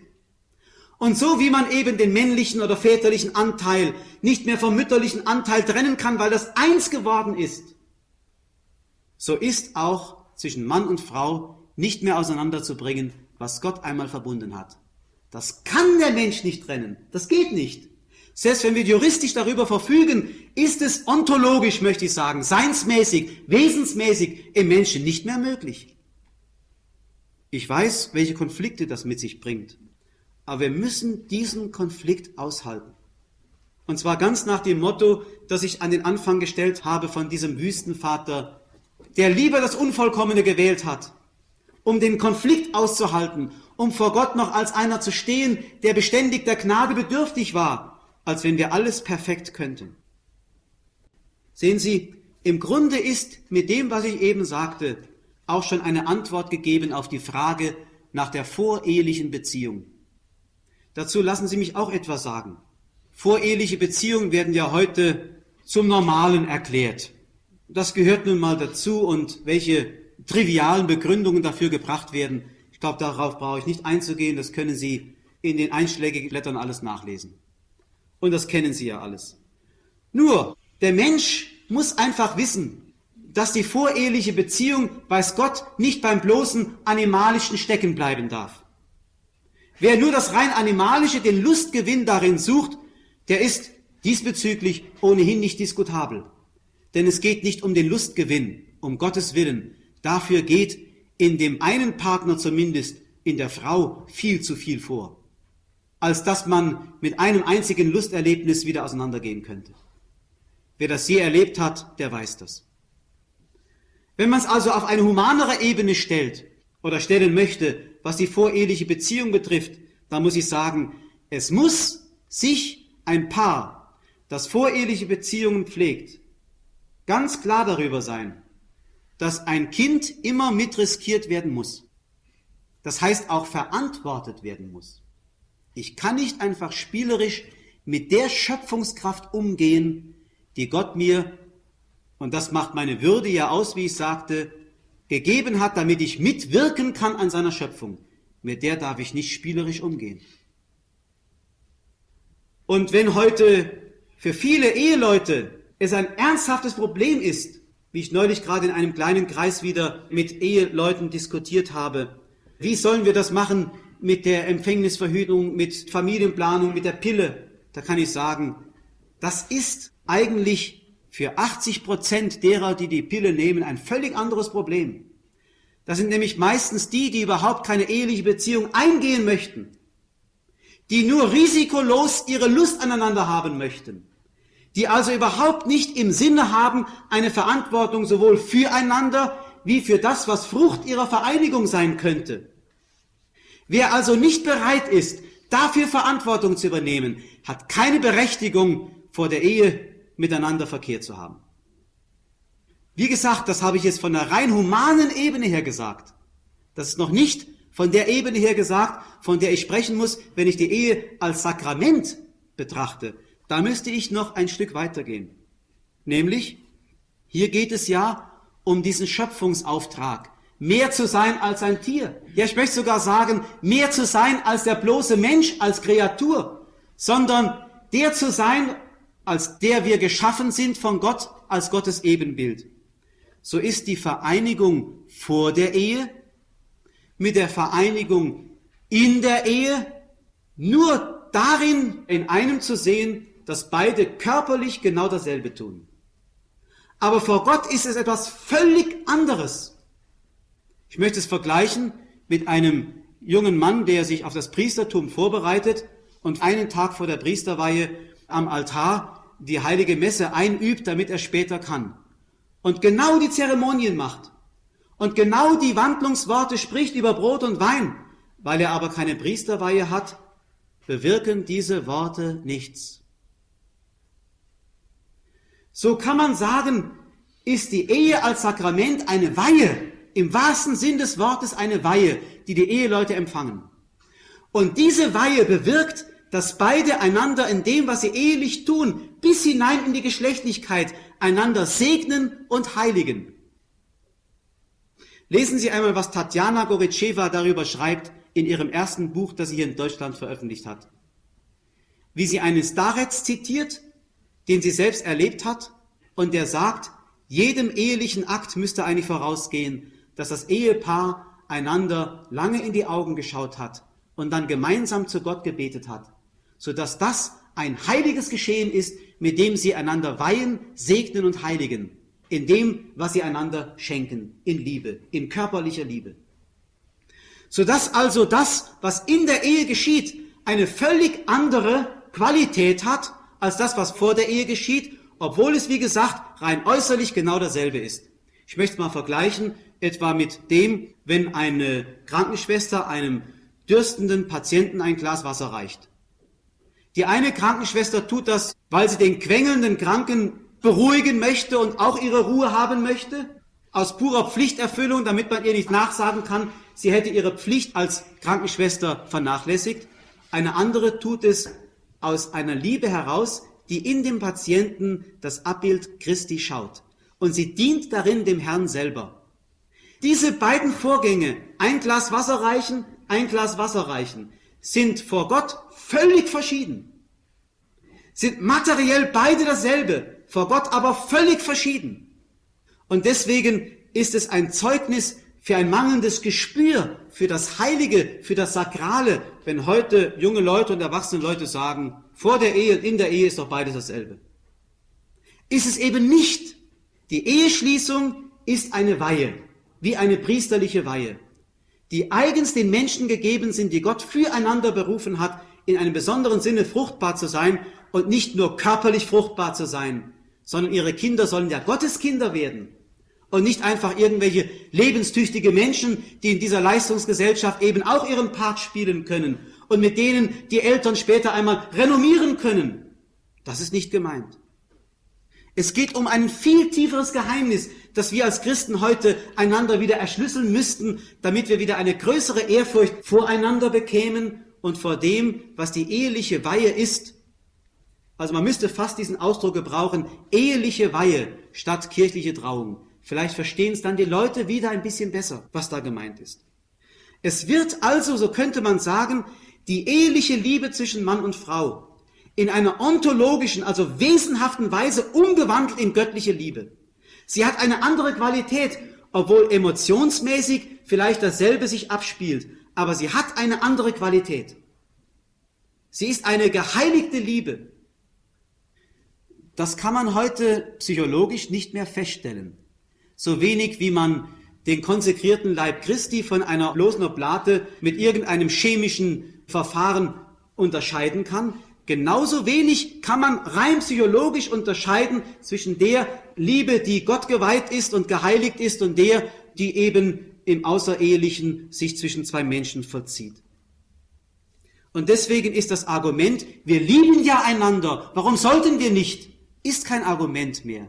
Und so wie man eben den männlichen oder väterlichen Anteil nicht mehr vom mütterlichen Anteil trennen kann, weil das eins geworden ist, so ist auch zwischen Mann und Frau nicht mehr auseinanderzubringen, was Gott einmal verbunden hat. Das kann der Mensch nicht trennen. Das geht nicht. Selbst wenn wir juristisch darüber verfügen, ist es ontologisch, möchte ich sagen, seinsmäßig, wesensmäßig im Menschen nicht mehr möglich. Ich weiß, welche Konflikte das mit sich bringt. Aber wir müssen diesen Konflikt aushalten. Und zwar ganz nach dem Motto, das ich an den Anfang gestellt habe von diesem Wüstenvater der lieber das Unvollkommene gewählt hat, um den Konflikt auszuhalten, um vor Gott noch als einer zu stehen, der beständig der Gnade bedürftig war, als wenn wir alles perfekt könnten. Sehen Sie, im Grunde ist mit dem, was ich eben sagte, auch schon eine Antwort gegeben auf die Frage nach der vorehelichen Beziehung. Dazu lassen Sie mich auch etwas sagen. Voreheliche Beziehungen werden ja heute zum Normalen erklärt. Das gehört nun mal dazu und welche trivialen Begründungen dafür gebracht werden, ich glaube, darauf brauche ich nicht einzugehen, das können Sie in den einschlägigen Blättern alles nachlesen. Und das kennen Sie ja alles. Nur, der Mensch muss einfach wissen, dass die voreheliche Beziehung, weiß Gott, nicht beim bloßen Animalischen stecken bleiben darf. Wer nur das rein Animalische, den Lustgewinn darin sucht, der ist diesbezüglich ohnehin nicht diskutabel. Denn es geht nicht um den Lustgewinn, um Gottes Willen. Dafür geht in dem einen Partner zumindest, in der Frau, viel zu viel vor, als dass man mit einem einzigen Lusterlebnis wieder auseinandergehen könnte. Wer das je erlebt hat, der weiß das. Wenn man es also auf eine humanere Ebene stellt oder stellen möchte, was die voreheliche Beziehung betrifft, dann muss ich sagen, es muss sich ein Paar, das voreheliche Beziehungen pflegt, ganz klar darüber sein, dass ein Kind immer mitriskiert werden muss. Das heißt auch verantwortet werden muss. Ich kann nicht einfach spielerisch mit der Schöpfungskraft umgehen, die Gott mir, und das macht meine Würde ja aus, wie ich sagte, gegeben hat, damit ich mitwirken kann an seiner Schöpfung. Mit der darf ich nicht spielerisch umgehen. Und wenn heute für viele Eheleute es ein ernsthaftes Problem ist, wie ich neulich gerade in einem kleinen Kreis wieder mit Eheleuten diskutiert habe, wie sollen wir das machen mit der Empfängnisverhütung, mit Familienplanung, mit der Pille? Da kann ich sagen, das ist eigentlich für 80 Prozent derer, die die Pille nehmen, ein völlig anderes Problem. Das sind nämlich meistens die, die überhaupt keine eheliche Beziehung eingehen möchten, die nur risikolos ihre Lust aneinander haben möchten, die also überhaupt nicht im Sinne haben, eine Verantwortung sowohl füreinander wie für das, was Frucht ihrer Vereinigung sein könnte. Wer also nicht bereit ist, dafür Verantwortung zu übernehmen, hat keine Berechtigung, vor der Ehe miteinander Verkehr zu haben. Wie gesagt, das habe ich jetzt von der rein humanen Ebene her gesagt. Das ist noch nicht von der Ebene her gesagt, von der ich sprechen muss, wenn ich die Ehe als Sakrament betrachte. Da müsste ich noch ein Stück weitergehen. Nämlich, hier geht es ja um diesen Schöpfungsauftrag. Mehr zu sein als ein Tier. Ja, ich möchte sogar sagen, mehr zu sein als der bloße Mensch, als Kreatur, sondern der zu sein, als der wir geschaffen sind von Gott, als Gottes Ebenbild so ist die Vereinigung vor der Ehe mit der Vereinigung in der Ehe nur darin in einem zu sehen, dass beide körperlich genau dasselbe tun. Aber vor Gott ist es etwas völlig anderes. Ich möchte es vergleichen mit einem jungen Mann, der sich auf das Priestertum vorbereitet und einen Tag vor der Priesterweihe am Altar die heilige Messe einübt, damit er später kann und genau die Zeremonien macht und genau die Wandlungsworte spricht über Brot und Wein, weil er aber keine Priesterweihe hat, bewirken diese Worte nichts. So kann man sagen, ist die Ehe als Sakrament eine Weihe, im wahrsten Sinn des Wortes eine Weihe, die die Eheleute empfangen. Und diese Weihe bewirkt, dass beide einander in dem, was sie ehelich tun, bis hinein in die Geschlechtlichkeit einander segnen und heiligen. Lesen Sie einmal, was Tatjana Goritscheva darüber schreibt in ihrem ersten Buch, das sie hier in Deutschland veröffentlicht hat. Wie sie einen Starets zitiert, den sie selbst erlebt hat und der sagt, jedem ehelichen Akt müsste eigentlich vorausgehen, dass das Ehepaar einander lange in die Augen geschaut hat und dann gemeinsam zu Gott gebetet hat, sodass das ein heiliges Geschehen ist, mit dem sie einander weihen, segnen und heiligen, in dem, was sie einander schenken, in Liebe, in körperlicher Liebe. Sodass also das, was in der Ehe geschieht, eine völlig andere Qualität hat, als das, was vor der Ehe geschieht, obwohl es, wie gesagt, rein äußerlich genau dasselbe ist. Ich möchte es mal vergleichen, etwa mit dem, wenn eine Krankenschwester einem dürstenden Patienten ein Glas Wasser reicht. Die eine Krankenschwester tut das, weil sie den quengelnden Kranken beruhigen möchte und auch ihre Ruhe haben möchte, aus purer Pflichterfüllung, damit man ihr nicht nachsagen kann, sie hätte ihre Pflicht als Krankenschwester vernachlässigt. Eine andere tut es aus einer Liebe heraus, die in dem Patienten das Abbild Christi schaut. Und sie dient darin dem Herrn selber. Diese beiden Vorgänge, ein Glas Wasser reichen, ein Glas Wasser reichen, sind vor Gott völlig verschieden. Sind materiell beide dasselbe, vor Gott aber völlig verschieden. Und deswegen ist es ein Zeugnis für ein mangelndes Gespür für das Heilige, für das Sakrale, wenn heute junge Leute und erwachsene Leute sagen, vor der Ehe und in der Ehe ist doch beides dasselbe. Ist es eben nicht. Die Eheschließung ist eine Weihe, wie eine priesterliche Weihe die eigens den Menschen gegeben sind, die Gott füreinander berufen hat, in einem besonderen Sinne fruchtbar zu sein und nicht nur körperlich fruchtbar zu sein, sondern ihre Kinder sollen ja Gotteskinder werden und nicht einfach irgendwelche lebenstüchtige Menschen, die in dieser Leistungsgesellschaft eben auch ihren Part spielen können und mit denen die Eltern später einmal renommieren können. Das ist nicht gemeint. Es geht um ein viel tieferes Geheimnis, das wir als Christen heute einander wieder erschlüsseln müssten, damit wir wieder eine größere Ehrfurcht voreinander bekämen und vor dem, was die eheliche Weihe ist. Also man müsste fast diesen Ausdruck gebrauchen, eheliche Weihe statt kirchliche Trauung. Vielleicht verstehen es dann die Leute wieder ein bisschen besser, was da gemeint ist. Es wird also, so könnte man sagen, die eheliche Liebe zwischen Mann und Frau in einer ontologischen, also wesenhaften Weise umgewandelt in göttliche Liebe. Sie hat eine andere Qualität, obwohl emotionsmäßig vielleicht dasselbe sich abspielt, aber sie hat eine andere Qualität. Sie ist eine geheiligte Liebe. das kann man heute psychologisch nicht mehr feststellen. So wenig wie man den konsekrierten Leib Christi von einer bloßen Oblate mit irgendeinem chemischen Verfahren unterscheiden kann, genauso wenig kann man rein psychologisch unterscheiden zwischen der Liebe, die Gott geweiht ist und geheiligt ist und der, die eben im Außerehelichen sich zwischen zwei Menschen vollzieht. Und deswegen ist das Argument, wir lieben ja einander, warum sollten wir nicht, ist kein Argument mehr.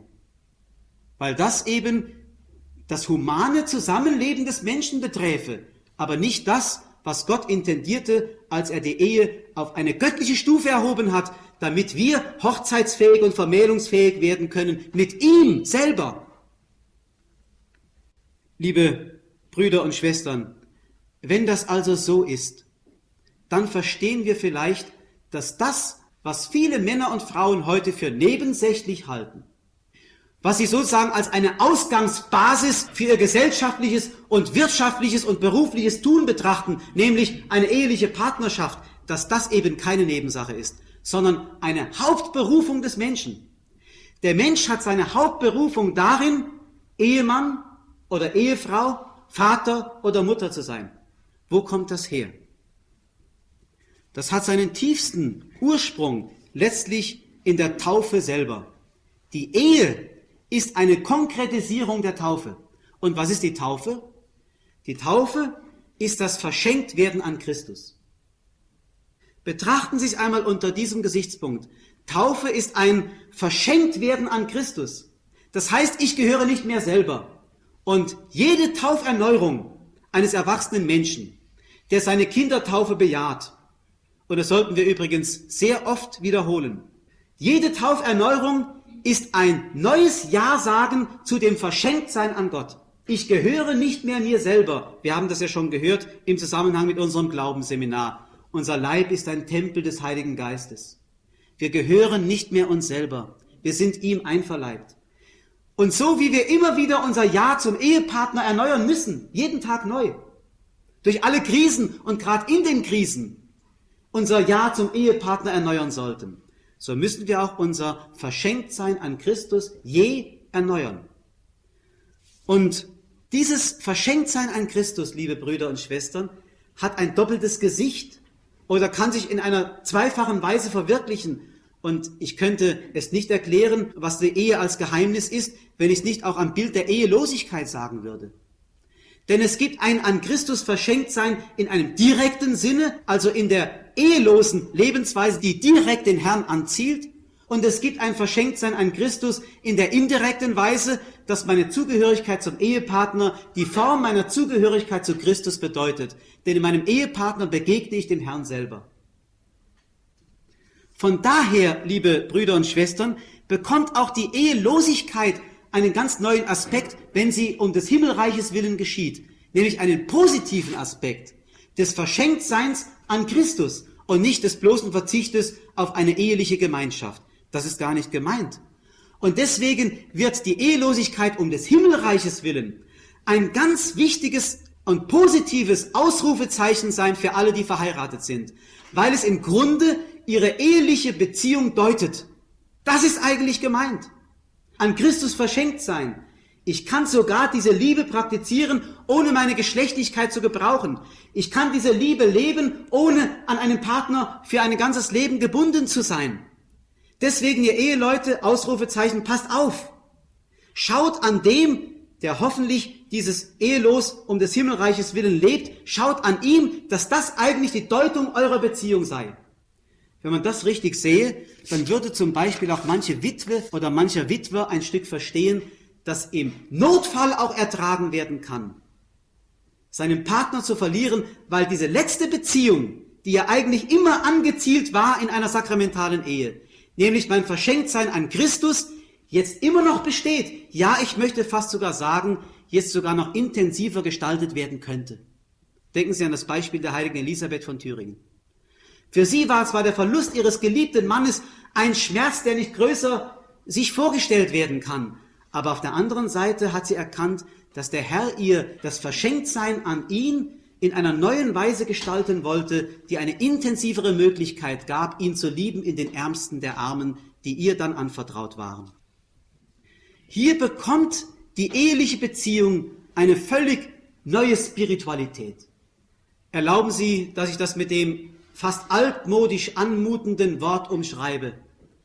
Weil das eben das humane Zusammenleben des Menschen beträfe, aber nicht das, was Gott intendierte, als er die Ehe auf eine göttliche Stufe erhoben hat, damit wir hochzeitsfähig und vermählungsfähig werden können mit ihm selber. Liebe Brüder und Schwestern, wenn das also so ist, dann verstehen wir vielleicht, dass das, was viele Männer und Frauen heute für nebensächlich halten, was sie sozusagen als eine Ausgangsbasis für ihr gesellschaftliches und wirtschaftliches und berufliches Tun betrachten, nämlich eine eheliche Partnerschaft, dass das eben keine Nebensache ist, sondern eine Hauptberufung des Menschen. Der Mensch hat seine Hauptberufung darin, Ehemann oder Ehefrau, Vater oder Mutter zu sein. Wo kommt das her? Das hat seinen tiefsten Ursprung letztlich in der Taufe selber. Die Ehe ist eine Konkretisierung der Taufe. Und was ist die Taufe? Die Taufe ist das Verschenktwerden an Christus. Betrachten Sie es einmal unter diesem Gesichtspunkt. Taufe ist ein Verschenktwerden an Christus. Das heißt, ich gehöre nicht mehr selber. Und jede Tauferneuerung eines erwachsenen Menschen, der seine Kindertaufe bejaht, und das sollten wir übrigens sehr oft wiederholen, jede Tauferneuerung ist ein neues Ja sagen zu dem Verschenktsein an Gott. Ich gehöre nicht mehr mir selber. Wir haben das ja schon gehört im Zusammenhang mit unserem Glaubensseminar. Unser Leib ist ein Tempel des Heiligen Geistes. Wir gehören nicht mehr uns selber. Wir sind ihm einverleibt. Und so wie wir immer wieder unser Ja zum Ehepartner erneuern müssen, jeden Tag neu, durch alle Krisen und gerade in den Krisen, unser Ja zum Ehepartner erneuern sollten, so müssen wir auch unser Verschenktsein an Christus je erneuern. Und dieses Verschenktsein an Christus, liebe Brüder und Schwestern, hat ein doppeltes Gesicht oder kann sich in einer zweifachen Weise verwirklichen. Und ich könnte es nicht erklären, was die Ehe als Geheimnis ist, wenn ich es nicht auch am Bild der Ehelosigkeit sagen würde. Denn es gibt ein an Christus verschenkt sein in einem direkten Sinne, also in der ehelosen Lebensweise, die direkt den Herrn anzielt. Und es gibt ein Verschenktsein an Christus in der indirekten Weise, dass meine Zugehörigkeit zum Ehepartner die Form meiner Zugehörigkeit zu Christus bedeutet. Denn in meinem Ehepartner begegne ich dem Herrn selber. Von daher, liebe Brüder und Schwestern, bekommt auch die Ehelosigkeit einen ganz neuen Aspekt, wenn sie um des Himmelreiches willen geschieht, nämlich einen positiven Aspekt des Verschenktseins an Christus und nicht des bloßen Verzichtes auf eine eheliche Gemeinschaft. Das ist gar nicht gemeint. Und deswegen wird die Ehelosigkeit um des Himmelreiches willen ein ganz wichtiges und positives Ausrufezeichen sein für alle, die verheiratet sind, weil es im Grunde ihre eheliche Beziehung deutet. Das ist eigentlich gemeint an Christus verschenkt sein. Ich kann sogar diese Liebe praktizieren, ohne meine Geschlechtlichkeit zu gebrauchen. Ich kann diese Liebe leben, ohne an einen Partner für ein ganzes Leben gebunden zu sein. Deswegen, ihr Eheleute, Ausrufezeichen, passt auf. Schaut an dem, der hoffentlich dieses Ehelos um des Himmelreiches willen lebt, schaut an ihm, dass das eigentlich die Deutung eurer Beziehung sei. Wenn man das richtig sehe, dann würde zum Beispiel auch manche Witwe oder mancher Witwer ein Stück verstehen, dass im Notfall auch ertragen werden kann, seinen Partner zu verlieren, weil diese letzte Beziehung, die ja eigentlich immer angezielt war in einer sakramentalen Ehe, nämlich mein Verschenktsein an Christus, jetzt immer noch besteht. Ja, ich möchte fast sogar sagen, jetzt sogar noch intensiver gestaltet werden könnte. Denken Sie an das Beispiel der heiligen Elisabeth von Thüringen. Für sie war zwar der Verlust ihres geliebten Mannes ein Schmerz, der nicht größer sich vorgestellt werden kann, aber auf der anderen Seite hat sie erkannt, dass der Herr ihr das Verschenktsein an ihn in einer neuen Weise gestalten wollte, die eine intensivere Möglichkeit gab, ihn zu lieben in den Ärmsten der Armen, die ihr dann anvertraut waren. Hier bekommt die eheliche Beziehung eine völlig neue Spiritualität. Erlauben Sie, dass ich das mit dem fast altmodisch anmutenden Wort umschreibe,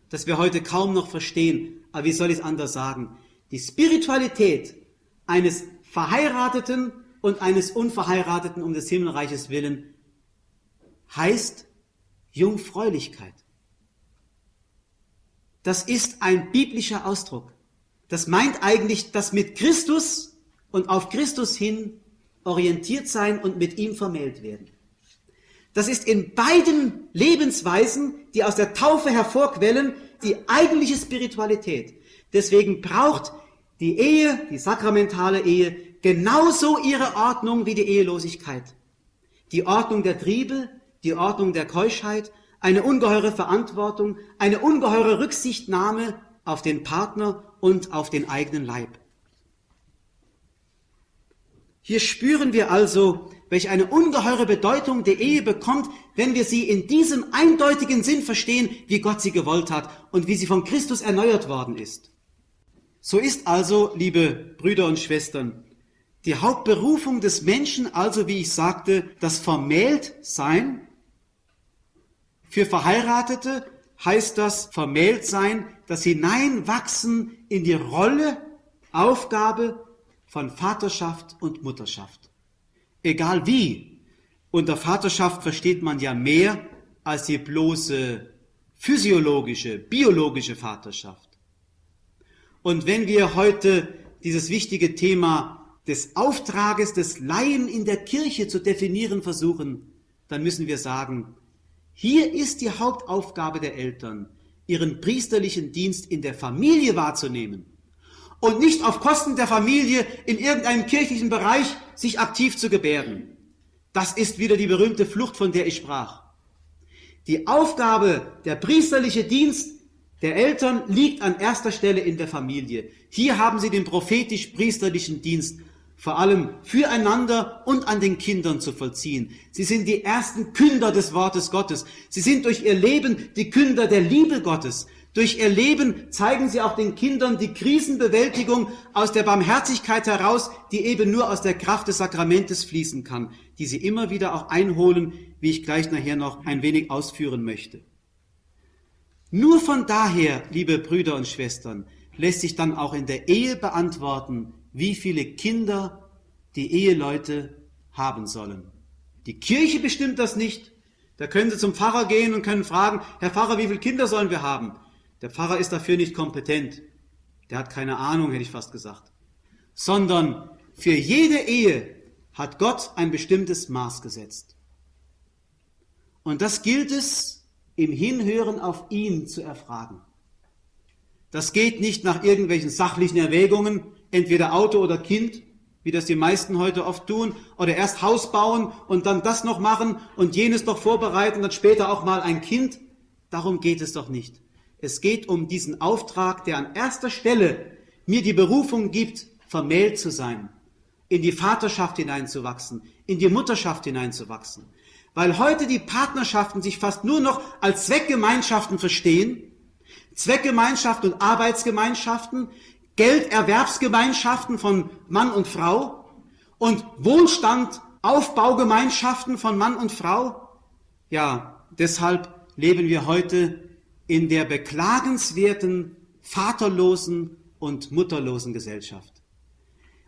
das wir heute kaum noch verstehen, aber wie soll ich es anders sagen? Die Spiritualität eines Verheirateten und eines Unverheirateten um des Himmelreiches willen heißt Jungfräulichkeit. Das ist ein biblischer Ausdruck. Das meint eigentlich das mit Christus und auf Christus hin orientiert sein und mit ihm vermählt werden. Das ist in beiden Lebensweisen, die aus der Taufe hervorquellen, die eigentliche Spiritualität. Deswegen braucht die Ehe, die sakramentale Ehe, genauso ihre Ordnung wie die Ehelosigkeit. Die Ordnung der Triebe, die Ordnung der Keuschheit, eine ungeheure Verantwortung, eine ungeheure Rücksichtnahme auf den Partner und auf den eigenen Leib. Hier spüren wir also, welche eine ungeheure Bedeutung die Ehe bekommt, wenn wir sie in diesem eindeutigen Sinn verstehen, wie Gott sie gewollt hat und wie sie von Christus erneuert worden ist. So ist also, liebe Brüder und Schwestern, die Hauptberufung des Menschen, also wie ich sagte, das Vermähltsein. Für Verheiratete heißt das Vermähltsein, das Hineinwachsen in die Rolle, Aufgabe von Vaterschaft und Mutterschaft. Egal wie. Unter Vaterschaft versteht man ja mehr als die bloße physiologische, biologische Vaterschaft. Und wenn wir heute dieses wichtige Thema des Auftrages des Laien in der Kirche zu definieren versuchen, dann müssen wir sagen, hier ist die Hauptaufgabe der Eltern, ihren priesterlichen Dienst in der Familie wahrzunehmen und nicht auf Kosten der Familie in irgendeinem kirchlichen Bereich sich aktiv zu gebären. Das ist wieder die berühmte Flucht, von der ich sprach. Die Aufgabe, der priesterliche Dienst der Eltern liegt an erster Stelle in der Familie. Hier haben sie den prophetisch-priesterlichen Dienst vor allem füreinander und an den Kindern zu vollziehen. Sie sind die ersten Künder des Wortes Gottes. Sie sind durch ihr Leben die Künder der Liebe Gottes. Durch ihr Leben zeigen sie auch den Kindern die Krisenbewältigung aus der Barmherzigkeit heraus, die eben nur aus der Kraft des Sakramentes fließen kann, die sie immer wieder auch einholen, wie ich gleich nachher noch ein wenig ausführen möchte. Nur von daher, liebe Brüder und Schwestern, lässt sich dann auch in der Ehe beantworten, wie viele Kinder die Eheleute haben sollen. Die Kirche bestimmt das nicht. Da können Sie zum Pfarrer gehen und können fragen, Herr Pfarrer, wie viele Kinder sollen wir haben? Der Pfarrer ist dafür nicht kompetent. Der hat keine Ahnung, hätte ich fast gesagt. Sondern für jede Ehe hat Gott ein bestimmtes Maß gesetzt. Und das gilt es im Hinhören auf ihn zu erfragen. Das geht nicht nach irgendwelchen sachlichen Erwägungen, entweder Auto oder Kind, wie das die meisten heute oft tun, oder erst Haus bauen und dann das noch machen und jenes noch vorbereiten und dann später auch mal ein Kind. Darum geht es doch nicht. Es geht um diesen Auftrag, der an erster Stelle mir die Berufung gibt, vermählt zu sein, in die Vaterschaft hineinzuwachsen, in die Mutterschaft hineinzuwachsen. Weil heute die Partnerschaften sich fast nur noch als Zweckgemeinschaften verstehen, Zweckgemeinschaften und Arbeitsgemeinschaften, Gelderwerbsgemeinschaften von Mann und Frau und Wohlstand, Aufbaugemeinschaften von Mann und Frau. Ja, deshalb leben wir heute in der beklagenswerten, vaterlosen und mutterlosen Gesellschaft.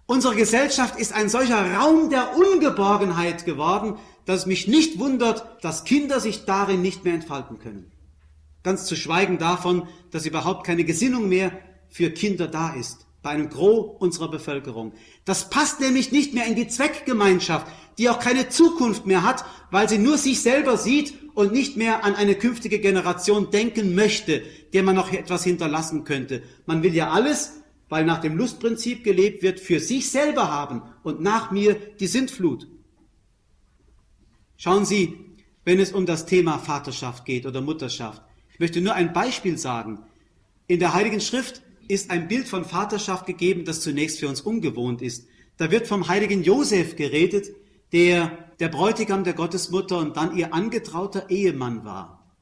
Unsere Gesellschaft ist ein solcher Raum der Ungeborgenheit geworden, dass mich nicht wundert, dass Kinder sich darin nicht mehr entfalten können. Ganz zu schweigen davon, dass überhaupt keine Gesinnung mehr für Kinder da ist, bei einem Gros unserer Bevölkerung. Das passt nämlich nicht mehr in die Zweckgemeinschaft, die auch keine Zukunft mehr hat, weil sie nur sich selber sieht und nicht mehr an eine künftige Generation denken möchte, der man noch etwas hinterlassen könnte. Man will ja alles, weil nach dem Lustprinzip gelebt wird, für sich selber haben und nach mir die Sintflut. Schauen Sie, wenn es um das Thema Vaterschaft geht oder Mutterschaft. Ich möchte nur ein Beispiel sagen. In der Heiligen Schrift ist ein Bild von Vaterschaft gegeben, das zunächst für uns ungewohnt ist. Da wird vom heiligen Josef geredet, der der Bräutigam der Gottesmutter und dann ihr angetrauter Ehemann war.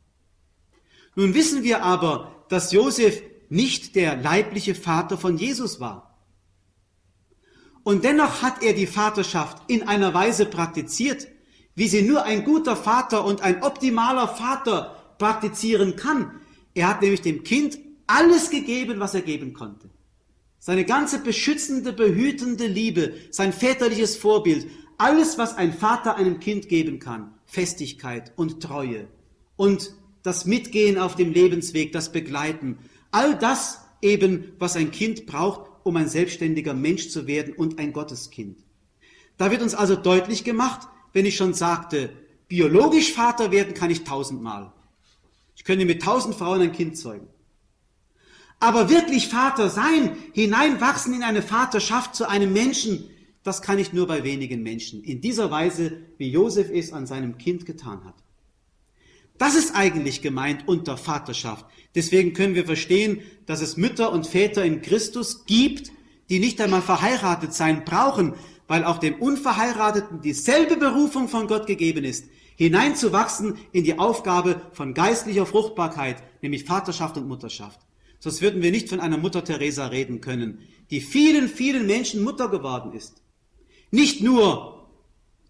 Nun wissen wir aber, dass Josef nicht der leibliche Vater von Jesus war. Und dennoch hat er die Vaterschaft in einer Weise praktiziert, wie sie nur ein guter Vater und ein optimaler Vater praktizieren kann. Er hat nämlich dem Kind alles gegeben, was er geben konnte. Seine ganze beschützende, behütende Liebe, sein väterliches Vorbild, alles, was ein Vater einem Kind geben kann, Festigkeit und Treue und das Mitgehen auf dem Lebensweg, das Begleiten, all das eben, was ein Kind braucht, um ein selbstständiger Mensch zu werden und ein Gotteskind. Da wird uns also deutlich gemacht, wenn ich schon sagte, biologisch Vater werden kann ich tausendmal. Ich könnte mit tausend Frauen ein Kind zeugen. Aber wirklich Vater sein, hineinwachsen in eine Vaterschaft zu einem Menschen, das kann ich nur bei wenigen Menschen. In dieser Weise, wie Josef es an seinem Kind getan hat. Das ist eigentlich gemeint unter Vaterschaft. Deswegen können wir verstehen, dass es Mütter und Väter in Christus gibt, die nicht einmal verheiratet sein brauchen, weil auch dem Unverheirateten dieselbe Berufung von Gott gegeben ist, hineinzuwachsen in die Aufgabe von geistlicher Fruchtbarkeit, nämlich Vaterschaft und Mutterschaft. Sonst würden wir nicht von einer Mutter Teresa reden können, die vielen, vielen Menschen Mutter geworden ist. Nicht nur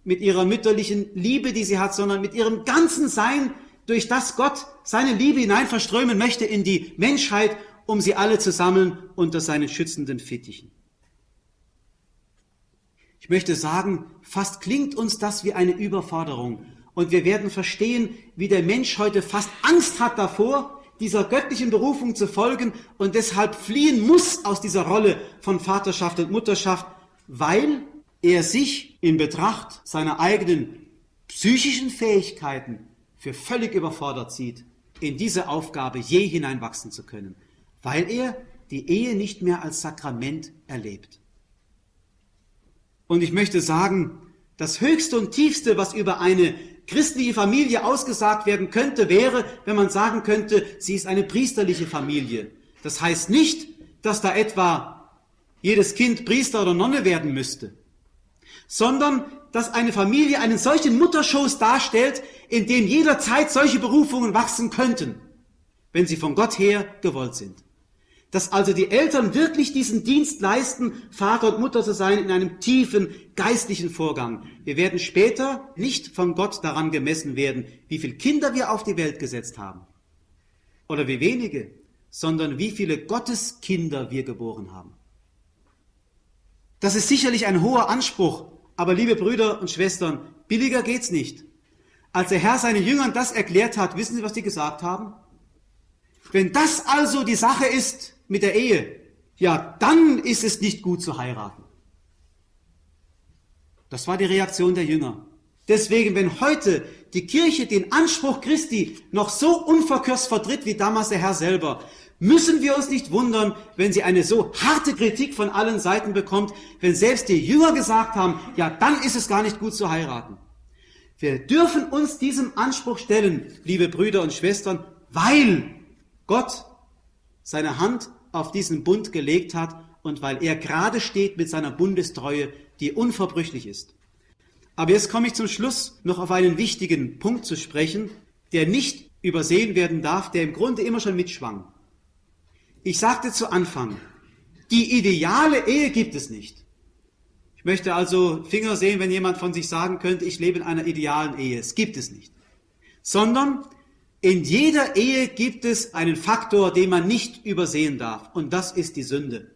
mit ihrer mütterlichen Liebe, die sie hat, sondern mit ihrem ganzen Sein, durch das Gott seine Liebe hinein verströmen möchte in die Menschheit, um sie alle zu sammeln unter seinen schützenden Fittichen. Ich möchte sagen, fast klingt uns das wie eine Überforderung. Und wir werden verstehen, wie der Mensch heute fast Angst hat davor, dieser göttlichen Berufung zu folgen und deshalb fliehen muss aus dieser Rolle von Vaterschaft und Mutterschaft, weil er sich in Betracht seiner eigenen psychischen Fähigkeiten für völlig überfordert sieht, in diese Aufgabe je hineinwachsen zu können, weil er die Ehe nicht mehr als Sakrament erlebt. Und ich möchte sagen, das Höchste und Tiefste, was über eine christliche Familie ausgesagt werden könnte, wäre, wenn man sagen könnte, sie ist eine priesterliche Familie. Das heißt nicht, dass da etwa jedes Kind Priester oder Nonne werden müsste, sondern dass eine Familie einen solchen Mutterschoß darstellt, in dem jederzeit solche Berufungen wachsen könnten, wenn sie von Gott her gewollt sind dass also die Eltern wirklich diesen Dienst leisten, Vater und Mutter zu sein in einem tiefen geistlichen Vorgang. Wir werden später nicht von Gott daran gemessen werden, wie viele Kinder wir auf die Welt gesetzt haben oder wie wenige, sondern wie viele Gotteskinder wir geboren haben. Das ist sicherlich ein hoher Anspruch, aber liebe Brüder und Schwestern, billiger geht's nicht. Als der Herr seinen Jüngern das erklärt hat, wissen Sie, was die gesagt haben? Wenn das also die Sache ist, mit der Ehe, ja, dann ist es nicht gut zu heiraten. Das war die Reaktion der Jünger. Deswegen, wenn heute die Kirche den Anspruch Christi noch so unverkürzt vertritt wie damals der Herr selber, müssen wir uns nicht wundern, wenn sie eine so harte Kritik von allen Seiten bekommt, wenn selbst die Jünger gesagt haben, ja, dann ist es gar nicht gut zu heiraten. Wir dürfen uns diesem Anspruch stellen, liebe Brüder und Schwestern, weil Gott seine Hand auf diesen Bund gelegt hat und weil er gerade steht mit seiner Bundestreue, die unverbrüchlich ist. Aber jetzt komme ich zum Schluss noch auf einen wichtigen Punkt zu sprechen, der nicht übersehen werden darf, der im Grunde immer schon mitschwang. Ich sagte zu Anfang, die ideale Ehe gibt es nicht. Ich möchte also Finger sehen, wenn jemand von sich sagen könnte, ich lebe in einer idealen Ehe. Es gibt es nicht. Sondern in jeder Ehe gibt es einen Faktor, den man nicht übersehen darf, und das ist die Sünde.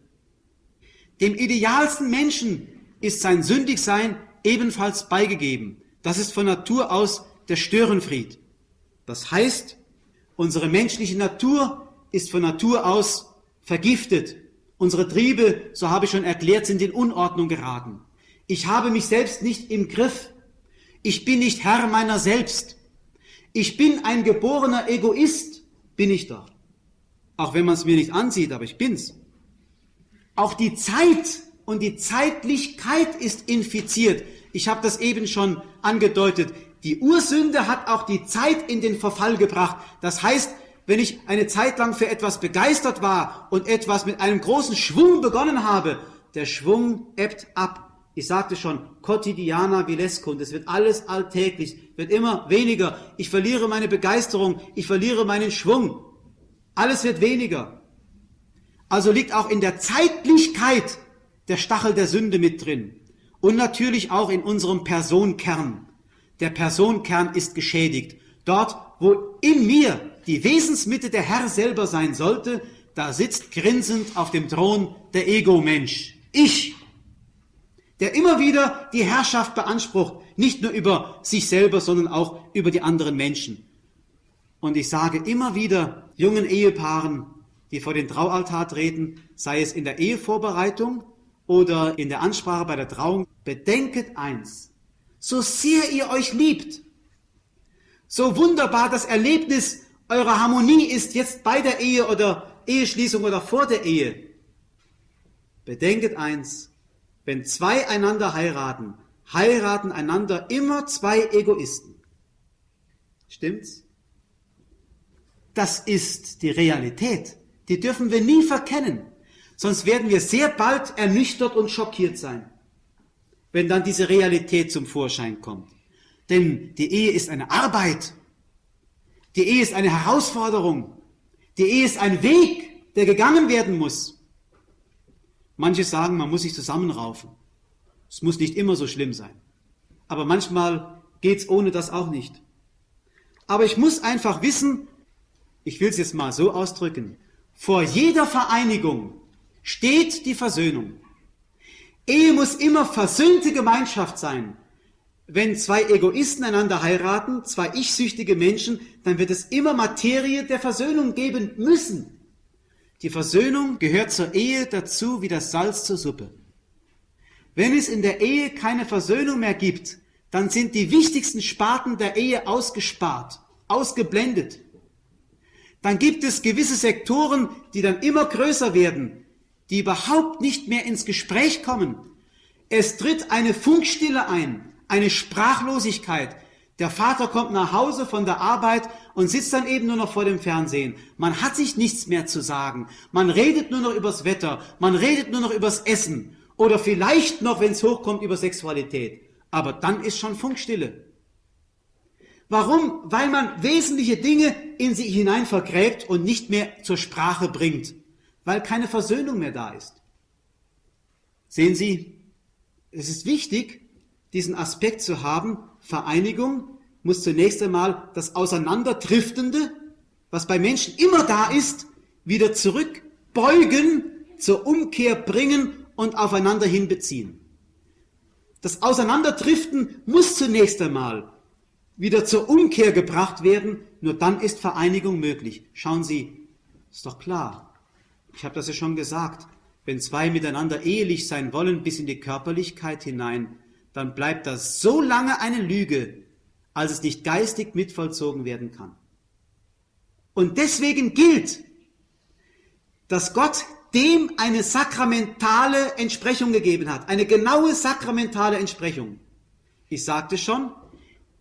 Dem idealsten Menschen ist sein Sündigsein ebenfalls beigegeben. Das ist von Natur aus der Störenfried. Das heißt, unsere menschliche Natur ist von Natur aus vergiftet. Unsere Triebe, so habe ich schon erklärt, sind in Unordnung geraten. Ich habe mich selbst nicht im Griff. Ich bin nicht Herr meiner selbst. Ich bin ein geborener Egoist, bin ich doch. Auch wenn man es mir nicht ansieht, aber ich bin's. Auch die Zeit und die Zeitlichkeit ist infiziert. Ich habe das eben schon angedeutet. Die Ursünde hat auch die Zeit in den Verfall gebracht. Das heißt, wenn ich eine Zeit lang für etwas begeistert war und etwas mit einem großen Schwung begonnen habe, der Schwung ebbt ab. Ich sagte schon, quotidiana vilescund, es wird alles alltäglich, wird immer weniger. Ich verliere meine Begeisterung, ich verliere meinen Schwung. Alles wird weniger. Also liegt auch in der Zeitlichkeit der Stachel der Sünde mit drin. Und natürlich auch in unserem Personkern. Der Personkern ist geschädigt. Dort, wo in mir die Wesensmitte der Herr selber sein sollte, da sitzt grinsend auf dem Thron der Ego-Mensch. Ich, der immer wieder die Herrschaft beansprucht, nicht nur über sich selber, sondern auch über die anderen Menschen. Und ich sage immer wieder jungen Ehepaaren, die vor den Traualtar treten, sei es in der Ehevorbereitung oder in der Ansprache bei der Trauung, bedenket eins, so sehr ihr euch liebt, so wunderbar das Erlebnis eurer Harmonie ist jetzt bei der Ehe oder Eheschließung oder vor der Ehe, bedenket eins, wenn zwei einander heiraten, heiraten einander immer zwei Egoisten. Stimmt's? Das ist die Realität. Die dürfen wir nie verkennen. Sonst werden wir sehr bald ernüchtert und schockiert sein, wenn dann diese Realität zum Vorschein kommt. Denn die Ehe ist eine Arbeit. Die Ehe ist eine Herausforderung. Die Ehe ist ein Weg, der gegangen werden muss. Manche sagen, man muss sich zusammenraufen. Es muss nicht immer so schlimm sein. Aber manchmal geht's ohne das auch nicht. Aber ich muss einfach wissen, ich will es jetzt mal so ausdrücken, vor jeder Vereinigung steht die Versöhnung. Ehe muss immer versöhnte Gemeinschaft sein. Wenn zwei Egoisten einander heiraten, zwei ich-süchtige Menschen, dann wird es immer Materie der Versöhnung geben müssen. Die Versöhnung gehört zur Ehe dazu wie das Salz zur Suppe. Wenn es in der Ehe keine Versöhnung mehr gibt, dann sind die wichtigsten Sparten der Ehe ausgespart, ausgeblendet. Dann gibt es gewisse Sektoren, die dann immer größer werden, die überhaupt nicht mehr ins Gespräch kommen. Es tritt eine Funkstille ein, eine Sprachlosigkeit, der Vater kommt nach Hause von der Arbeit und sitzt dann eben nur noch vor dem Fernsehen. Man hat sich nichts mehr zu sagen. Man redet nur noch übers Wetter. Man redet nur noch übers Essen. Oder vielleicht noch, wenn es hochkommt, über Sexualität. Aber dann ist schon Funkstille. Warum? Weil man wesentliche Dinge in sich hinein vergräbt und nicht mehr zur Sprache bringt. Weil keine Versöhnung mehr da ist. Sehen Sie, es ist wichtig, diesen Aspekt zu haben, Vereinigung muss zunächst einmal das Auseinanderdriftende, was bei Menschen immer da ist, wieder zurückbeugen, zur Umkehr bringen und aufeinander hinbeziehen. Das Auseinanderdriften muss zunächst einmal wieder zur Umkehr gebracht werden, nur dann ist Vereinigung möglich. Schauen Sie, ist doch klar. Ich habe das ja schon gesagt. Wenn zwei miteinander ehelich sein wollen bis in die Körperlichkeit hinein, dann bleibt das so lange eine Lüge, als es nicht geistig mitvollzogen werden kann. Und deswegen gilt, dass Gott dem eine sakramentale Entsprechung gegeben hat, eine genaue sakramentale Entsprechung. Ich sagte schon,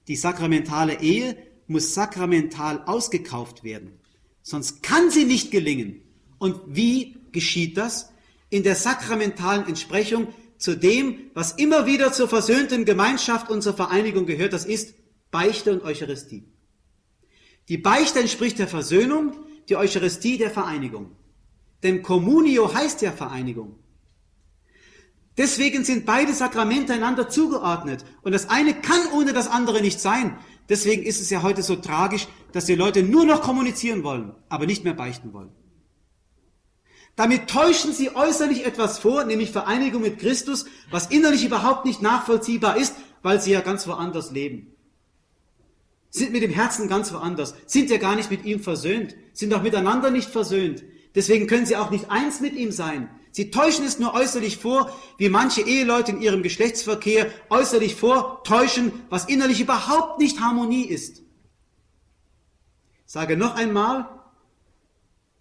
die sakramentale Ehe muss sakramental ausgekauft werden, sonst kann sie nicht gelingen. Und wie geschieht das? In der sakramentalen Entsprechung zu dem, was immer wieder zur versöhnten Gemeinschaft und zur Vereinigung gehört, das ist Beichte und Eucharistie. Die Beichte entspricht der Versöhnung, die Eucharistie der Vereinigung. Denn Communio heißt ja Vereinigung. Deswegen sind beide Sakramente einander zugeordnet. Und das eine kann ohne das andere nicht sein. Deswegen ist es ja heute so tragisch, dass die Leute nur noch kommunizieren wollen, aber nicht mehr beichten wollen. Damit täuschen sie äußerlich etwas vor, nämlich Vereinigung mit Christus, was innerlich überhaupt nicht nachvollziehbar ist, weil sie ja ganz woanders leben. Sind mit dem Herzen ganz woanders, sind ja gar nicht mit ihm versöhnt, sind auch miteinander nicht versöhnt. Deswegen können sie auch nicht eins mit ihm sein. Sie täuschen es nur äußerlich vor, wie manche Eheleute in ihrem Geschlechtsverkehr äußerlich vortäuschen, was innerlich überhaupt nicht Harmonie ist. Sage noch einmal,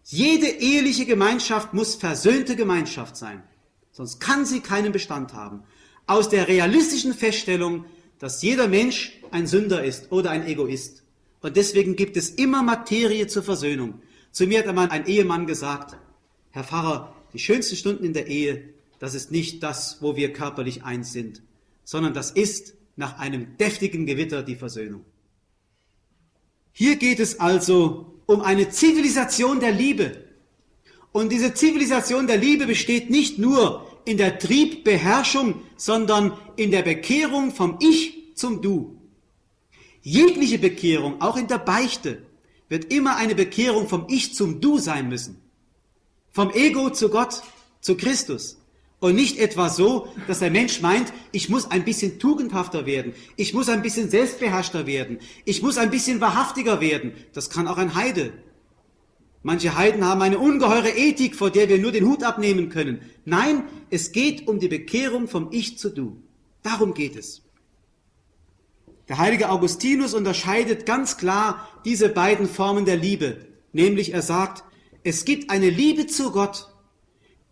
jede eheliche Gemeinschaft muss versöhnte Gemeinschaft sein, sonst kann sie keinen Bestand haben. Aus der realistischen Feststellung, dass jeder Mensch ein Sünder ist oder ein Egoist. Und deswegen gibt es immer Materie zur Versöhnung. Zu mir hat einmal ein Ehemann gesagt, Herr Pfarrer, die schönsten Stunden in der Ehe, das ist nicht das, wo wir körperlich eins sind, sondern das ist nach einem deftigen Gewitter die Versöhnung. Hier geht es also um eine Zivilisation der Liebe. Und diese Zivilisation der Liebe besteht nicht nur in der Triebbeherrschung, sondern in der Bekehrung vom Ich zum Du. Jegliche Bekehrung, auch in der Beichte, wird immer eine Bekehrung vom Ich zum Du sein müssen. Vom Ego zu Gott, zu Christus. Und nicht etwa so, dass der Mensch meint, ich muss ein bisschen tugendhafter werden, ich muss ein bisschen selbstbeherrschter werden, ich muss ein bisschen wahrhaftiger werden. Das kann auch ein Heide. Manche Heiden haben eine ungeheure Ethik, vor der wir nur den Hut abnehmen können. Nein, es geht um die Bekehrung vom Ich zu Du. Darum geht es. Der heilige Augustinus unterscheidet ganz klar diese beiden Formen der Liebe. Nämlich er sagt, es gibt eine Liebe zu Gott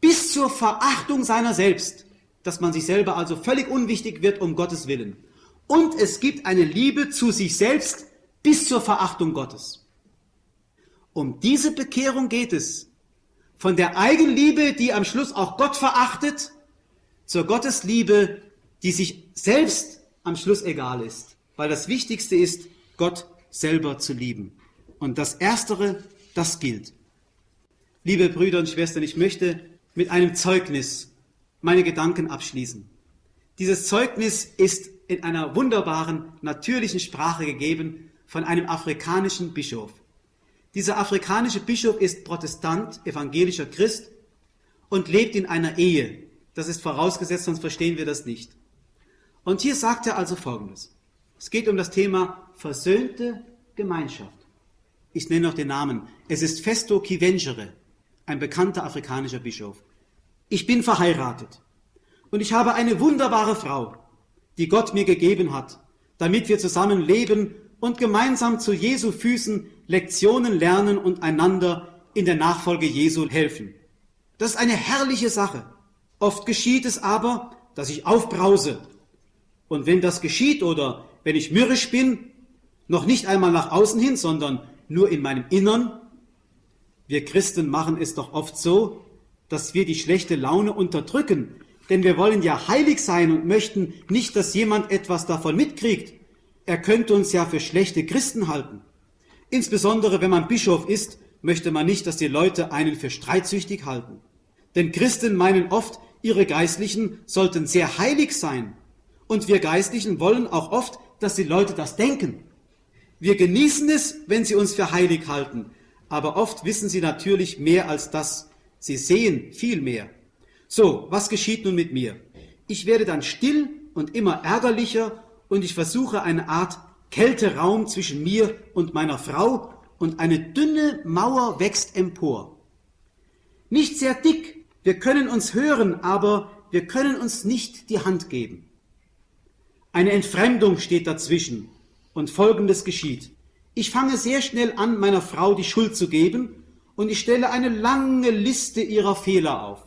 bis zur Verachtung seiner selbst, dass man sich selber also völlig unwichtig wird um Gottes Willen. Und es gibt eine Liebe zu sich selbst bis zur Verachtung Gottes. Um diese Bekehrung geht es. Von der Eigenliebe, die am Schluss auch Gott verachtet, zur Gottesliebe, die sich selbst am Schluss egal ist. Weil das Wichtigste ist, Gott selber zu lieben. Und das Erstere, das gilt. Liebe Brüder und Schwestern, ich möchte mit einem Zeugnis meine Gedanken abschließen. Dieses Zeugnis ist in einer wunderbaren, natürlichen Sprache gegeben von einem afrikanischen Bischof. Dieser afrikanische Bischof ist Protestant, evangelischer Christ und lebt in einer Ehe. Das ist vorausgesetzt, sonst verstehen wir das nicht. Und hier sagt er also Folgendes. Es geht um das Thema versöhnte Gemeinschaft. Ich nenne noch den Namen. Es ist Festo Kivengere, ein bekannter afrikanischer Bischof. Ich bin verheiratet und ich habe eine wunderbare Frau, die Gott mir gegeben hat, damit wir zusammen leben und gemeinsam zu Jesu Füßen Lektionen lernen und einander in der Nachfolge Jesu helfen. Das ist eine herrliche Sache. Oft geschieht es aber, dass ich aufbrause. Und wenn das geschieht oder wenn ich mürrisch bin, noch nicht einmal nach außen hin, sondern nur in meinem Innern, wir Christen machen es doch oft so, dass wir die schlechte Laune unterdrücken, denn wir wollen ja heilig sein und möchten nicht, dass jemand etwas davon mitkriegt. Er könnte uns ja für schlechte Christen halten. Insbesondere wenn man Bischof ist, möchte man nicht, dass die Leute einen für streitsüchtig halten. Denn Christen meinen oft, ihre Geistlichen sollten sehr heilig sein. Und wir Geistlichen wollen auch oft, dass die Leute das denken. Wir genießen es, wenn sie uns für heilig halten, aber oft wissen sie natürlich mehr als das. Sie sehen viel mehr. So, was geschieht nun mit mir? Ich werde dann still und immer ärgerlicher und ich versuche eine Art Kälteraum zwischen mir und meiner Frau und eine dünne Mauer wächst empor. Nicht sehr dick, wir können uns hören, aber wir können uns nicht die Hand geben. Eine Entfremdung steht dazwischen und Folgendes geschieht. Ich fange sehr schnell an, meiner Frau die Schuld zu geben und ich stelle eine lange Liste ihrer Fehler auf.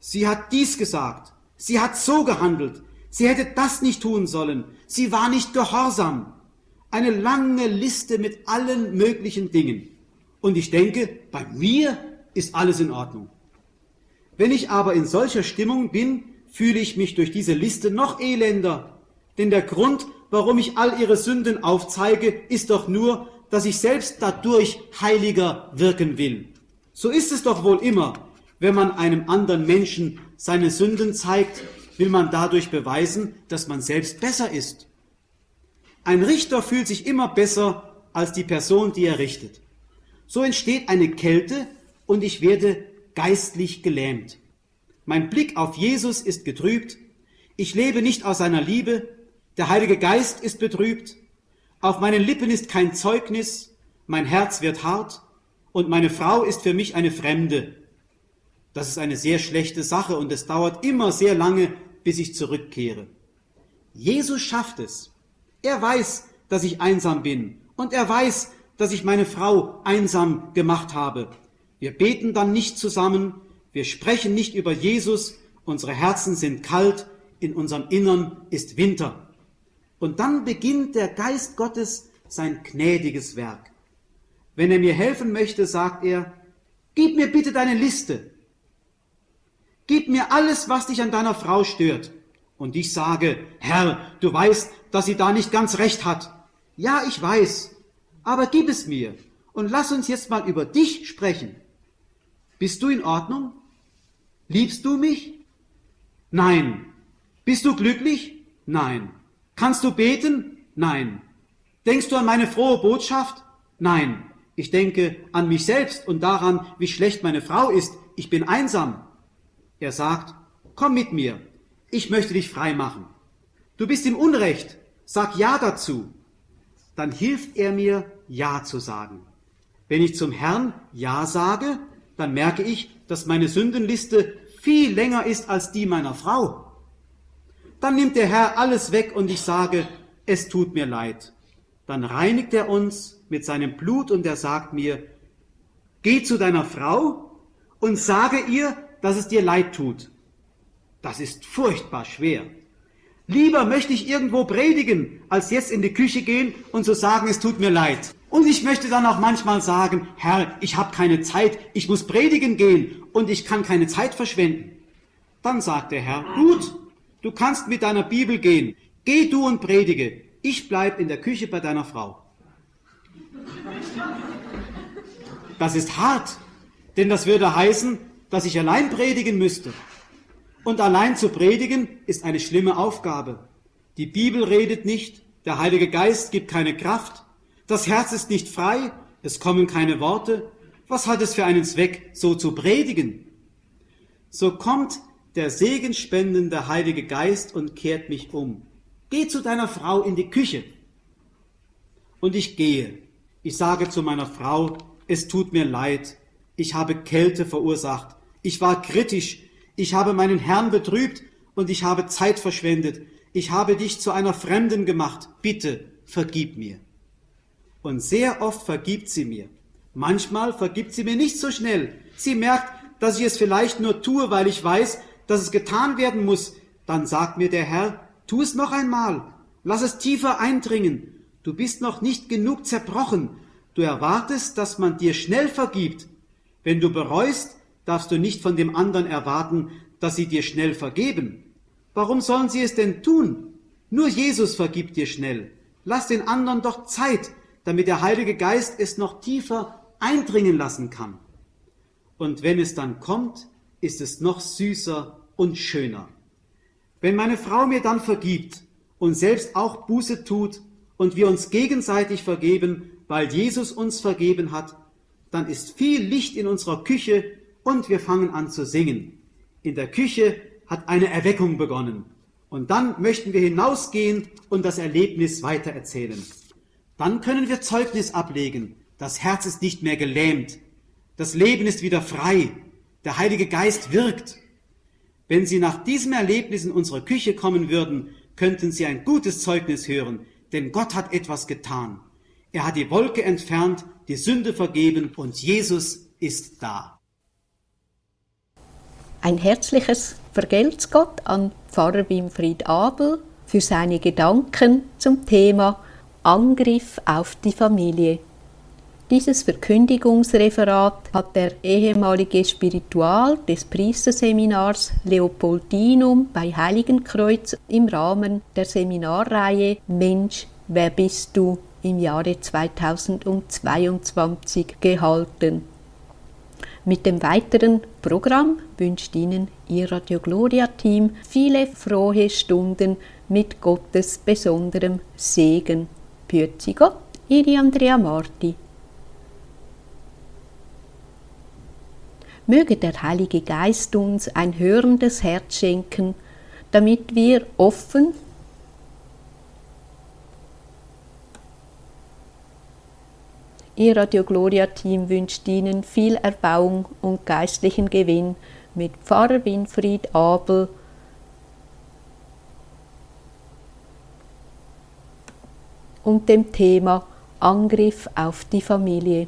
Sie hat dies gesagt, sie hat so gehandelt, sie hätte das nicht tun sollen, sie war nicht gehorsam, eine lange Liste mit allen möglichen Dingen. Und ich denke, bei mir ist alles in Ordnung. Wenn ich aber in solcher Stimmung bin, fühle ich mich durch diese Liste noch elender. Denn der Grund, warum ich all ihre Sünden aufzeige, ist doch nur, dass ich selbst dadurch heiliger wirken will. So ist es doch wohl immer. Wenn man einem anderen Menschen seine Sünden zeigt, will man dadurch beweisen, dass man selbst besser ist. Ein Richter fühlt sich immer besser als die Person, die er richtet. So entsteht eine Kälte und ich werde geistlich gelähmt. Mein Blick auf Jesus ist getrübt. Ich lebe nicht aus seiner Liebe. Der Heilige Geist ist betrübt. Auf meinen Lippen ist kein Zeugnis. Mein Herz wird hart. Und meine Frau ist für mich eine Fremde. Das ist eine sehr schlechte Sache und es dauert immer sehr lange, bis ich zurückkehre. Jesus schafft es. Er weiß, dass ich einsam bin und er weiß, dass ich meine Frau einsam gemacht habe. Wir beten dann nicht zusammen, wir sprechen nicht über Jesus, unsere Herzen sind kalt, in unserem Innern ist Winter. Und dann beginnt der Geist Gottes sein gnädiges Werk. Wenn er mir helfen möchte, sagt er, gib mir bitte deine Liste. Gib mir alles, was dich an deiner Frau stört. Und ich sage, Herr, du weißt, dass sie da nicht ganz recht hat. Ja, ich weiß, aber gib es mir. und lass uns jetzt mal über dich sprechen. Bist du in Ordnung? Liebst du mich? Nein. Bist du glücklich? Nein. Kannst du beten? Nein. Denkst du an meine frohe Botschaft? Nein. Ich denke an mich selbst und daran, wie schlecht meine Frau ist. Ich bin einsam. Er sagt, komm mit mir. Ich möchte dich frei machen. Du bist im Unrecht. Sag Ja dazu. Dann hilft er mir, Ja zu sagen. Wenn ich zum Herrn Ja sage, dann merke ich, dass meine Sündenliste viel länger ist als die meiner Frau. Dann nimmt der Herr alles weg und ich sage, es tut mir leid. Dann reinigt er uns mit seinem Blut und er sagt mir, geh zu deiner Frau und sage ihr, dass es dir leid tut. Das ist furchtbar schwer. Lieber möchte ich irgendwo predigen, als jetzt in die Küche gehen und zu sagen, es tut mir leid. Und ich möchte dann auch manchmal sagen, Herr, ich habe keine Zeit, ich muss predigen gehen und ich kann keine Zeit verschwenden. Dann sagt der Herr, gut, du kannst mit deiner Bibel gehen, geh du und predige, ich bleib in der Küche bei deiner Frau. Das ist hart, denn das würde heißen, dass ich allein predigen müsste. Und allein zu predigen ist eine schlimme Aufgabe. Die Bibel redet nicht, der Heilige Geist gibt keine Kraft, das Herz ist nicht frei, es kommen keine Worte. Was hat es für einen Zweck, so zu predigen? So kommt der segenspendende Heilige Geist und kehrt mich um. Geh zu deiner Frau in die Küche. Und ich gehe. Ich sage zu meiner Frau, es tut mir leid, ich habe Kälte verursacht, ich war kritisch, ich habe meinen Herrn betrübt und ich habe Zeit verschwendet, ich habe dich zu einer Fremden gemacht, bitte vergib mir. Und sehr oft vergibt sie mir. Manchmal vergibt sie mir nicht so schnell. Sie merkt, dass ich es vielleicht nur tue, weil ich weiß, dass es getan werden muss. Dann sagt mir der Herr, tu es noch einmal. Lass es tiefer eindringen. Du bist noch nicht genug zerbrochen. Du erwartest, dass man dir schnell vergibt. Wenn du bereust, darfst du nicht von dem anderen erwarten, dass sie dir schnell vergeben. Warum sollen sie es denn tun? Nur Jesus vergibt dir schnell. Lass den anderen doch Zeit, damit der Heilige Geist es noch tiefer eindringen lassen kann. Und wenn es dann kommt, ist es noch süßer und schöner. Wenn meine Frau mir dann vergibt und selbst auch Buße tut und wir uns gegenseitig vergeben, weil Jesus uns vergeben hat, dann ist viel Licht in unserer Küche und wir fangen an zu singen. In der Küche hat eine Erweckung begonnen. Und dann möchten wir hinausgehen und das Erlebnis weitererzählen. Dann können wir Zeugnis ablegen. Das Herz ist nicht mehr gelähmt. Das Leben ist wieder frei. Der Heilige Geist wirkt. Wenn Sie nach diesem Erlebnis in unsere Küche kommen würden, könnten Sie ein gutes Zeugnis hören, denn Gott hat etwas getan. Er hat die Wolke entfernt, die Sünde vergeben und Jesus ist da. Ein herzliches Vergelt's Gott an Pfarrer Winfried Abel für seine Gedanken zum Thema Angriff auf die Familie. Dieses Verkündigungsreferat hat der ehemalige Spiritual des Priesterseminars Leopoldinum bei Heiligenkreuz im Rahmen der Seminarreihe Mensch, wer bist du im Jahre 2022 gehalten. Mit dem weiteren Programm wünscht Ihnen Ihr Radio Gloria Team viele frohe Stunden mit Gottes besonderem Segen. Pürzi Gott, Ihre Andrea Marti. Möge der Heilige Geist uns ein hörendes Herz schenken, damit wir offen Ihr Radio Gloria Team wünscht Ihnen viel Erbauung und geistlichen Gewinn mit Pfarrer Winfried Abel und dem Thema Angriff auf die Familie.